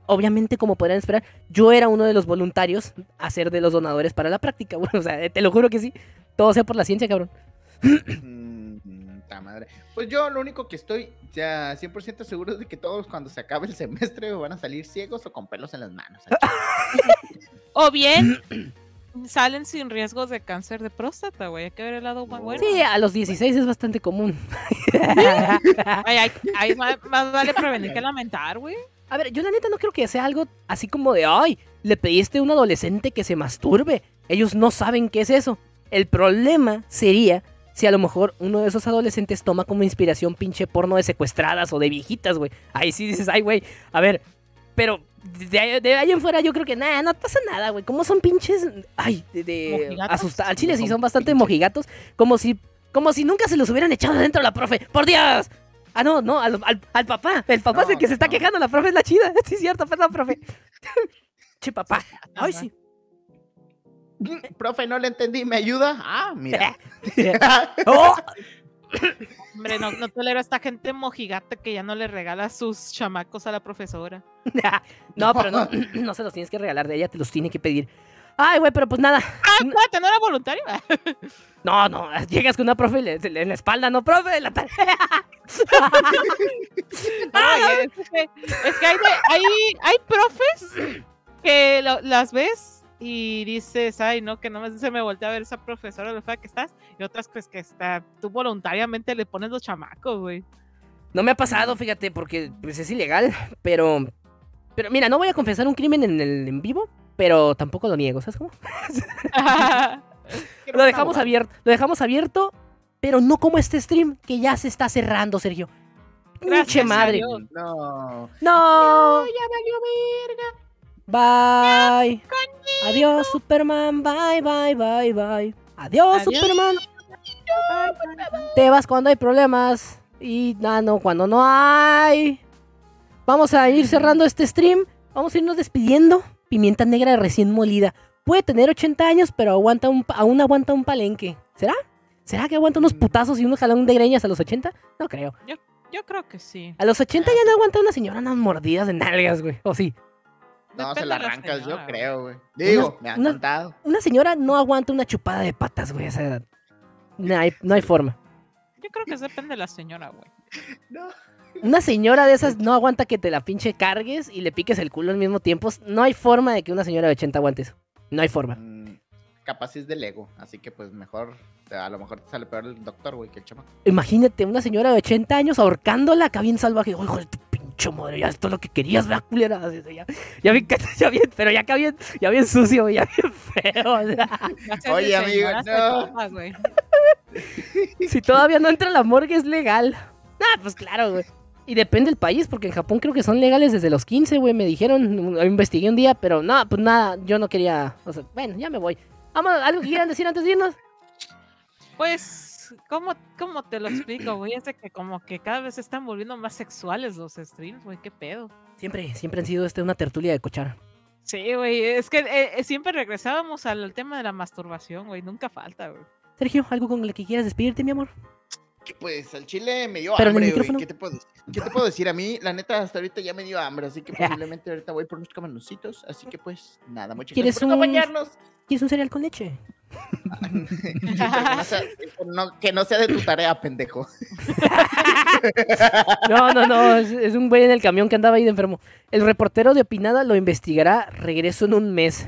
obviamente como podrán esperar, yo era uno de los voluntarios a ser de los donadores para la práctica, güey, o sea, te lo juro que sí, todo sea por la ciencia, cabrón. Madre. Pues yo lo único que estoy ya 100% seguro es de que todos cuando se acabe el semestre van a salir ciegos o con pelos en las manos. O bien salen sin riesgos de cáncer de próstata, güey. Hay que ver el lado más bueno. Sí, a los 16 es bastante común. Ay, ay, ay, más, más vale prevenir que lamentar, güey. A ver, yo la neta no creo que sea algo así como de, ay, le pediste a un adolescente que se masturbe. Ellos no saben qué es eso. El problema sería si a lo mejor uno de esos adolescentes toma como inspiración pinche porno de secuestradas o de viejitas, güey. Ahí sí dices, ay, güey, a ver, pero de ahí, de ahí en fuera yo creo que nada, no pasa nada, güey. ¿Cómo son pinches, ay, de, de asustar? Al chile sí Son son bastante pinches. mojigatos, como si, como si nunca se los hubieran echado adentro a la profe. ¡Por Dios! Ah, no, no, al, al- al papá. El papá es el No, que se está quejando, la profe es la chida. Sí, es cierto, perdón, profe. che, papá. Ay, sí. Profe, no le entendí, ¿me ayuda? Ah, mira. ¡Oh! Hombre, no, no tolero a esta gente mojigata que ya no le regala sus chamacos a la profesora. no, pero no, no se los tienes que regalar de ella, te los tiene que pedir. Ay, güey, pero pues nada. Ah, espérate, ¿no era voluntario? No, no, llegas con una profe y le- le- en la espalda, no, profe, la tarea. Ay, es, que, es que hay, de- hay, hay profes que lo- las ves y dices, ay, no, que no me- se me voltea a ver esa profesora, lo fea que estás. Y otras pues que está, tú voluntariamente le pones los chamacos, güey. No me ha pasado, fíjate, porque pues es ilegal, pero... Pero mira, no voy a confesar un crimen en el en vivo, pero tampoco lo niego, ¿sabes cómo? Lo dejamos abierto, lo dejamos abierto, pero no como este stream que ya se está cerrando, Sergio. Gracias Pinche a madre. Dios. No. No. ya valió verga. Bye. Adiós, Superman. Bye, bye, bye, bye. Adiós, Adiós. Superman. Te vas cuando hay problemas. Y Nano cuando no hay. Vamos a ir cerrando este stream. Vamos a irnos despidiendo. Pimienta negra recién molida. Puede tener 80 años, pero aguanta un, aún aguanta un palenque. ¿Será? ¿Será que aguanta unos putazos y unos jalón de greñas a los 80? No creo. Yo creo que sí. A los 80 ya no aguanta una señora unas mordidas de nalgas, güey. ¿O sí? No, Depende se la arrancas, señora, yo creo, güey. Digo, me han una- contado. Una señora no aguanta una chupada de patas, güey, a esa edad. No hay, no hay forma. Yo creo que depende de la señora, güey. No. Una señora de esas no aguanta que te la pinche cargues y le piques el culo al mismo tiempo. No hay forma de que una señora de 80 aguante eso. No hay forma. Mm, capaz es del ego, así que pues mejor, a lo mejor te sale peor el doctor, güey, que el chamaco. Imagínate una señora de 80 años ahorcándola acá bien salvaje. "Oh, hijo de tu pinche madre, ya esto es lo que querías, vea culera. Así, Ya, ya bien, ya bien, pero ya acá bien, ya bien sucio, ya bien feo. Oye, amigo, no. toma, güey. si todavía no entra la morgue es legal. Ah, pues claro, güey. Y depende del país, porque en Japón creo que son legales desde los 15, güey. Me dijeron, investigué un día, pero no, pues nada, yo no quería. O sea, bueno, ya me voy. Vamos, ¿algo que quieran decir antes de irnos? Pues, ¿cómo, ¿cómo te lo explico, güey? Es de que como que cada vez se están volviendo más sexuales los streams, güey. ¿Qué pedo? Siempre, siempre han sido este una tertulia de cochar. Sí, güey. Es que eh, eh, siempre regresábamos al tema de la masturbación, güey. Nunca falta, güey. Sergio, ¿algo con el que quieras despedirte, mi amor? Que pues al chile me dio Pero hambre, güey. ¿Qué te puedo decir? ¿Qué te puedo decir? A mí, la neta, hasta ahorita ya me dio hambre, así que posiblemente ahorita voy por unos camaroncitos. Así que pues, nada, muchas ¿Quieres gracias por un- acompañarnos. ¿Quieres un cereal con leche? Que no sea de tu tarea, pendejo. No, no, no, es, es un güey en el camión que andaba ahí de enfermo. El reportero de Opinada lo investigará. Regreso en un mes.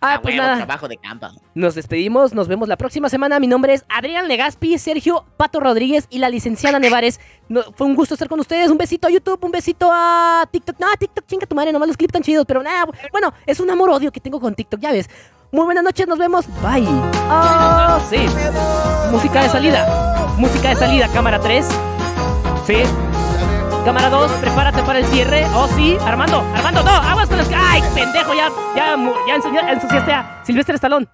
Ah, A pues huevo, nada. trabajo de campo. Nos despedimos, nos vemos la próxima semana. Mi nombre es Adrián Legaspi, Sergio Pato Rodríguez y la licenciada Nevares. No- fue un gusto estar con ustedes. Un besito a YouTube, un besito a TikTok. No, TikTok, chinga tu madre, nomás los clips tan chidos, pero nada. Bueno, es un amor-odio que tengo con TikTok, ya ves. Muy buenas noches, nos vemos. Bye. Ah, sí. Música de salida. Música de salida, cámara 3. Sí. Cámara 2, prepárate para el cierre. Oh, sí. Armando, Armando, no, aguas con las. ¡Ay, pendejo! Ya, ya, ya ensuciaste a Silvestre Estalón.